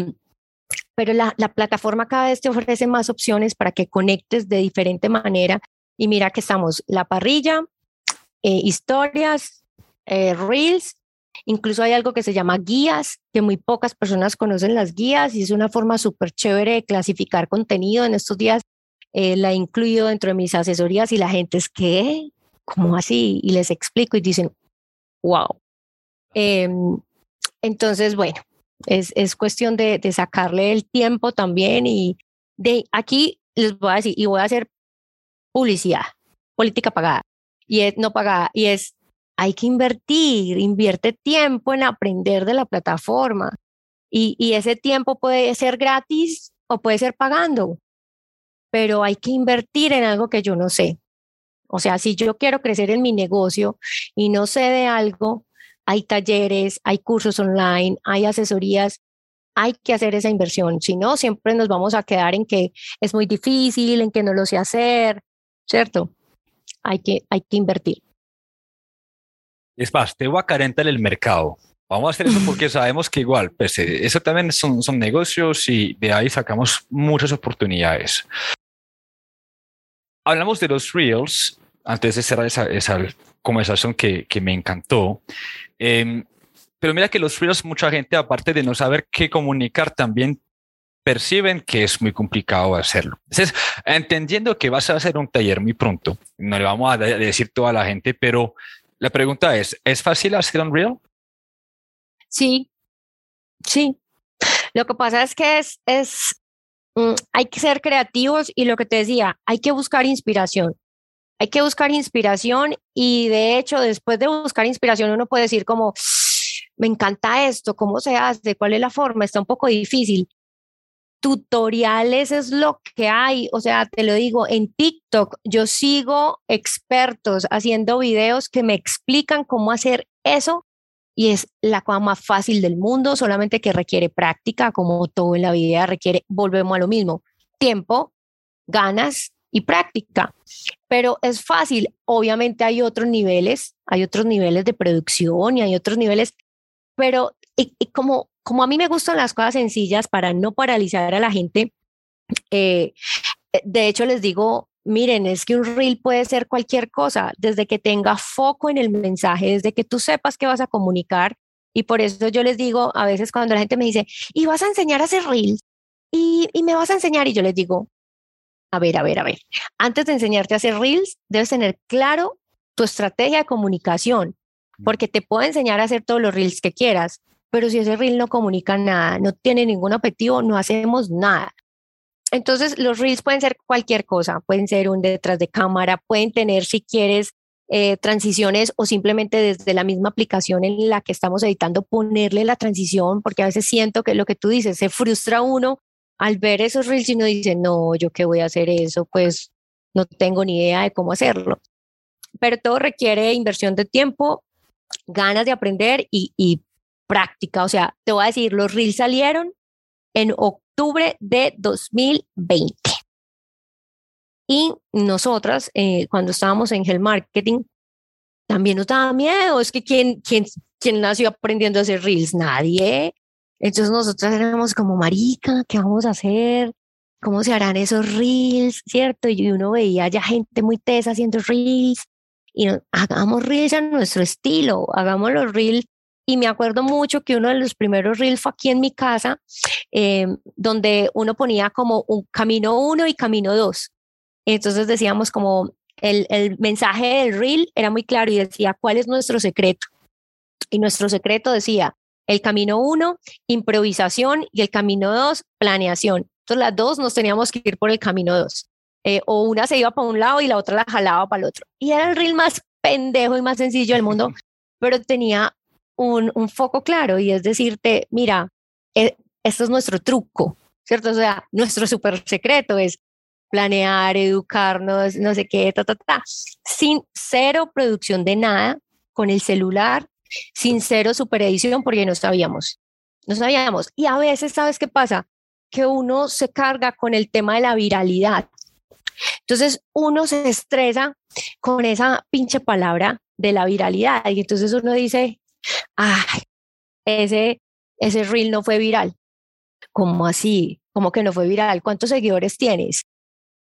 pero la, la, plataforma cada vez te ofrece más opciones para que conectes de diferente manera. Y mira que estamos la parrilla, eh, historias, eh, Reels. Incluso hay algo que se llama guías, que muy pocas personas conocen las guías y es una forma súper chévere de clasificar contenido. En estos días eh, la he incluido dentro de mis asesorías y la gente es que, ¿cómo así? Y les explico y dicen, wow. Em, entonces, bueno, es, es cuestión de, de, sacarle el tiempo también y de aquí les voy a decir, y voy a hacer publicidad, política pagada, y es no pagada, y es hay que invertir, invierte tiempo en aprender de la plataforma. Y, y, ese tiempo puede ser gratis o puede ser pagando, pero hay que invertir en algo que yo no sé. O sea, si yo quiero crecer en mi negocio y no sé de algo, hay talleres, hay cursos online, hay asesorías, hay que hacer esa inversión. Si no, siempre nos vamos a quedar en que es muy difícil, en que no lo sé hacer, ¿cierto? Hay que, hay que invertir. Es más, te voy a el mercado. Vamos a hacer eso porque sabemos que igual, pues eh, eso también son, son negocios y de ahí sacamos muchas oportunidades. Hablamos de los Reels, antes de cerrar esa, esa conversación que, que me encantó. Em, pero mira que los Reels, mucha gente, aparte de no saber qué comunicar, también perciben que es muy complicado hacerlo. Entonces, entendiendo que vas a hacer un taller muy pronto, no le vamos a decir toda la gente, pero la pregunta es, ¿es fácil hacer un reel? Sí, sí. Lo que pasa es que es, es mm, hay que ser creativos y lo que te decía, hay que buscar inspiración. Hay que buscar inspiración y de hecho después de buscar inspiración uno puede decir como, me encanta esto, cómo se hace, cuál es la forma, está un poco difícil. Tutoriales es lo que hay, o sea, te lo digo, en TikTok yo sigo expertos haciendo videos que me explican cómo hacer eso y es la cosa más fácil del mundo, solamente que requiere práctica, como todo en la vida requiere, volvemos a lo mismo, tiempo, ganas y práctica. Pero es fácil, obviamente hay otros niveles, hay otros niveles de producción y hay otros niveles, pero y, como, como a mí me gustan las cosas sencillas para no paralizar a la gente, eh, de hecho les digo, miren, es que un reel puede ser cualquier cosa, desde que tenga foco en el mensaje, desde que tú sepas que vas a comunicar. Y por eso yo les digo, a veces cuando la gente me dice, y vas a enseñar a hacer reels, y, y me vas a enseñar, y yo les digo, a ver, a ver, a ver, antes de enseñarte a hacer reels, debes tener claro tu estrategia de comunicación, porque te puedo enseñar a hacer todos los reels que quieras, pero si ese reel no comunica nada, no tiene ningún objetivo, no hacemos nada. Entonces, los reels pueden ser cualquier cosa, pueden ser un detrás de cámara, pueden tener, si quieres, eh, transiciones o simplemente desde la misma aplicación en la que estamos editando, ponerle la transición, porque a veces siento que lo que tú dices, se frustra uno al ver esos reels uno dice, no, yo qué voy a hacer eso, pues no tengo ni idea de cómo hacerlo. Pero todo requiere inversión de tiempo, ganas de aprender y, práctica. O sea, te voy a decir, los reels salieron en octubre de 2020. Y nosotras, eh, cuando estábamos en Hell Marketing, también nos daba miedo. Es que ¿quién, quién, quién nació aprendiendo a hacer reels? Nadie. Entonces nosotras éramos como, marica, ¿qué vamos a hacer? ¿Cómo se harán esos reels? ¿Cierto? Y uno veía ya gente muy tesa haciendo reels. Y hagamos reels a nuestro estilo, hagamos los reels y me acuerdo mucho que uno de los primeros reels fue aquí en mi casa, eh, donde uno ponía como un camino uno y camino dos. Entonces decíamos como el, el mensaje del reel era muy claro y decía, ¿cuál es nuestro secreto? Y nuestro secreto decía, el camino uno, improvisación y el camino dos, planeación. Entonces las dos nos teníamos que ir por el camino dos. Eh, o una se iba para un lado y la otra la jalaba para el otro. Y era el reel más pendejo y más sencillo del mundo, pero tenía un, un foco claro y es decirte, mira, eh, esto es nuestro truco, ¿cierto? O sea, nuestro súper secreto es planear, educarnos, no sé qué, ta, ta, ta, sin cero producción de nada, con el celular, sin cero super edición, porque no sabíamos, no sabíamos. Y a veces, ¿sabes qué pasa? Que uno se carga con el tema de la viralidad. Entonces, uno se estresa con esa pinche palabra de la viralidad. Y entonces uno dice, ay, ese, ese reel no fue viral. ¿Cómo así? ¿Cómo que no fue viral? ¿Cuántos seguidores tienes?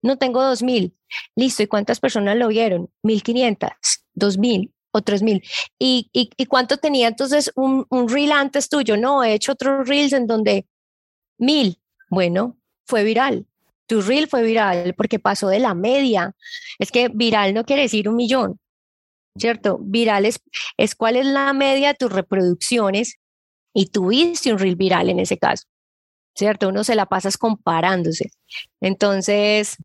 No tengo dos mil. Listo. ¿Y cuántas personas lo vieron? Mil quinientas, dos mil o tres mil. ¿Y, y, y cuánto tenía entonces un, un reel antes tuyo? No, he hecho otros reels en donde mil. Bueno, fue viral. Tu reel fue viral porque pasó de la media. Es que viral no quiere decir un millón. ¿cierto? Viral es, cuál es la media de tus reproducciones y tuviste un reel viral en ese caso, ¿cierto? Uno se la pasas comparándose. Entonces,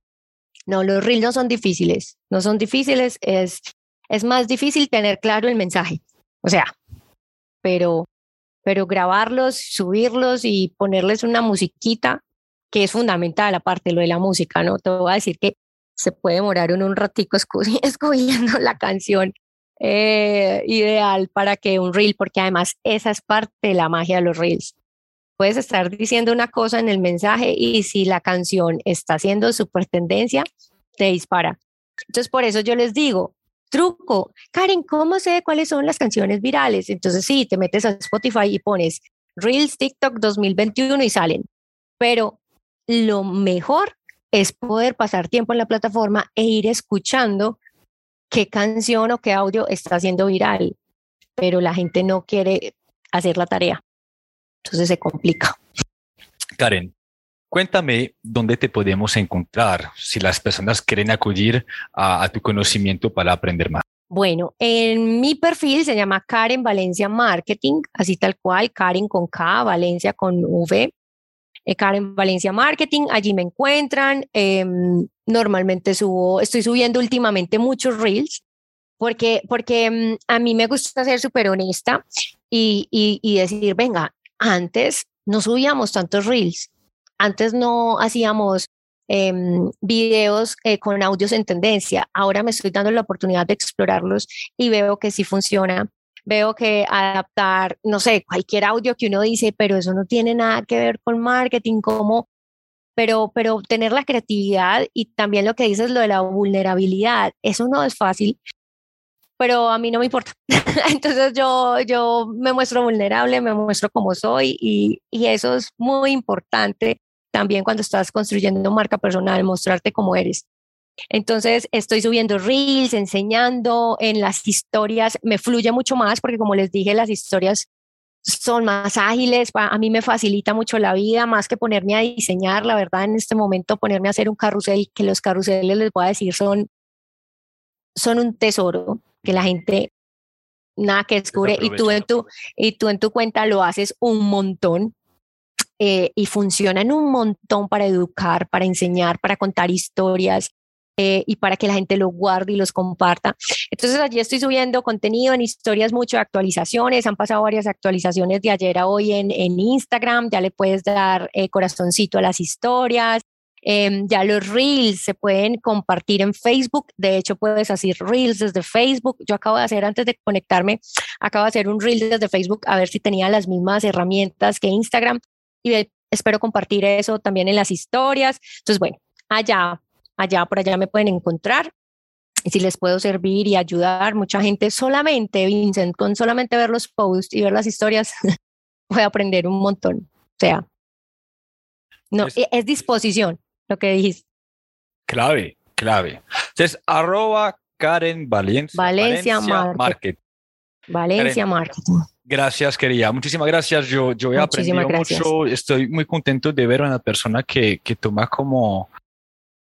no, los reels no son difíciles, no son difíciles, es, es más difícil tener claro el mensaje, o sea, pero, pero grabarlos, subirlos y ponerles una musiquita, que es fundamental aparte lo de la música, ¿no? Te voy a decir que se puede demorar un ratico escogiendo la canción eh, ideal para que un reel, porque además esa es parte de la magia de los reels. Puedes estar diciendo una cosa en el mensaje y si la canción está haciendo super tendencia, te dispara. Entonces, por eso yo les digo, truco, Karen, ¿cómo sé cuáles son las canciones virales? Entonces, sí, te metes a Spotify y pones Reels TikTok 2021 y salen. Pero lo mejor es poder pasar tiempo en la plataforma e ir escuchando qué canción o qué audio está haciendo viral, pero la gente no quiere hacer la tarea. Entonces se complica. Karen, Cuéntame dónde te podemos encontrar si las personas quieren acudir a, tu conocimiento para aprender más. Bueno, en mi perfil se llama Karen Valencia Marketing, así tal cual, Karen con K, Valencia con V. Eh, Karen Valencia Marketing, allí me encuentran. Em, normalmente subo, estoy subiendo últimamente muchos reels porque, porque em, a mí me gusta ser súper honesta y, y decir, venga, antes no subíamos tantos reels, antes no hacíamos em, videos eh, con audios en tendencia. Ahora me estoy dando la oportunidad de explorarlos y veo que sí funciona. Veo que adaptar, no sé, cualquier audio que uno dice, pero eso no tiene nada que ver con marketing, como, pero, pero tener la creatividad y también lo que dices, lo de la vulnerabilidad, eso no es fácil, pero a mí no me importa. Entonces yo, yo me muestro vulnerable, me muestro como soy y, y eso es muy importante también cuando estás construyendo marca personal, mostrarte como eres. Entonces estoy subiendo reels, enseñando en las historias, me fluye mucho más porque como les dije, las historias son más ágiles, a mí me facilita mucho la vida, más que ponerme a diseñar, la verdad, en este momento ponerme a hacer un carrusel, que los carruseles les voy a decir son, son un tesoro, que la gente nada que descubre y tú en tu y tú en tu cuenta lo haces un montón eh, y funcionan un montón para educar, para enseñar, para contar historias. Eh, y para que la gente lo guarde y los comparta. Entonces allí estoy subiendo contenido en historias, mucho actualizaciones, han pasado varias actualizaciones de ayer a hoy en, en Instagram, ya le puedes dar eh, corazoncito a las historias, em, ya los reels se pueden compartir en Facebook. De hecho, puedes hacer reels desde Facebook. Yo acabo de hacer, antes de conectarme, acabo de hacer un reel desde Facebook a ver si tenía las mismas herramientas que Instagram y espero compartir eso también en las historias. Entonces, bueno, allá, allá, por allá me pueden encontrar. Y si les puedo servir y ayudar, mucha gente solamente, Vincent, con solamente ver los posts y ver las historias, voy a aprender un montón. O sea, no, es, disposición lo que dijiste. Clave, clave. Entonces, arroba Karen Valencia, Valencia, Market. Valencia Marketing. Gracias, querida. Muchísimas gracias. Yo, yo he aprendido mucho. Estoy muy contento de ver a una persona que, que toma como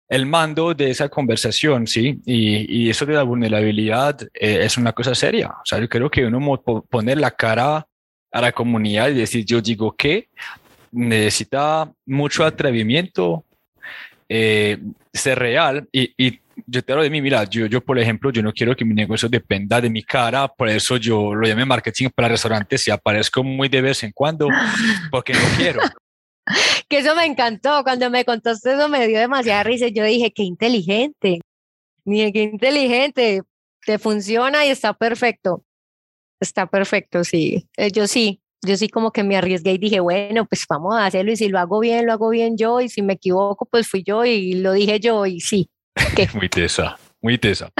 el mando de esa conversación, ¿sí? Y, y eso de la vulnerabilidad eh, es una cosa seria. O sea, yo creo que uno poner la cara a la comunidad y decir, yo digo que necesita mucho atrevimiento, eh, ser real y, y yo te hablo de mí, mira, yo, yo por ejemplo, yo no quiero que mi negocio dependa de mi cara, por eso yo lo llamé marketing para restaurantes y aparezco muy de vez en cuando, porque no quiero. que eso me encantó, cuando me contaste eso me dio demasiada risa, yo dije, qué inteligente, ni qué inteligente, te funciona y está perfecto, está perfecto, sí, eh, yo sí, yo sí como que me arriesgué y dije, bueno, pues vamos a hacerlo y si lo hago bien, lo hago bien yo y si me equivoco, pues fui yo y lo dije yo y sí, muy tesa, muy tesa.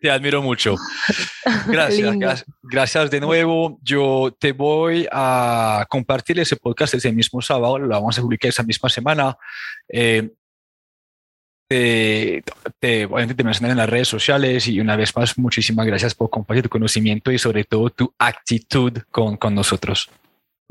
Te, admiro mucho. Gracias, gracias de nuevo. Yo te voy a compartir ese podcast ese mismo sábado, lo vamos a publicar esa misma semana. Eh, te, te, obviamente te en las redes sociales y una vez más, muchísimas gracias por compartir tu conocimiento y sobre todo tu actitud con, con nosotros.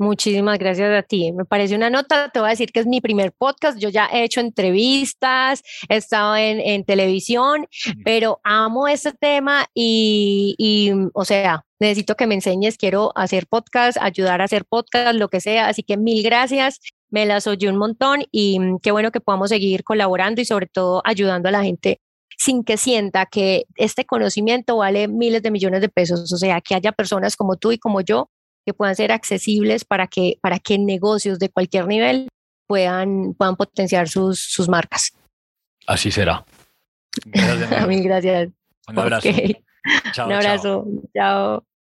Muchísimas gracias a ti. Me parece una nota, te voy a decir que es mi primer podcast. Yo ya he hecho entrevistas, he estado en, en televisión, pero amo este tema y, y, o sea, necesito que me enseñes, quiero hacer podcast, ayudar a hacer podcast, lo que sea. Así que mil gracias, me las oye un montón y mm, qué bueno que podamos seguir colaborando y sobre todo ayudando a la gente sin que sienta que este conocimiento vale miles de millones de pesos. O sea, que haya personas como tú y como yo que puedan ser accesibles para que, para que negocios de cualquier nivel puedan, puedan potenciar sus, sus marcas. Así será. Gracias. A mí, gracias. Un abrazo. Un abrazo. chao.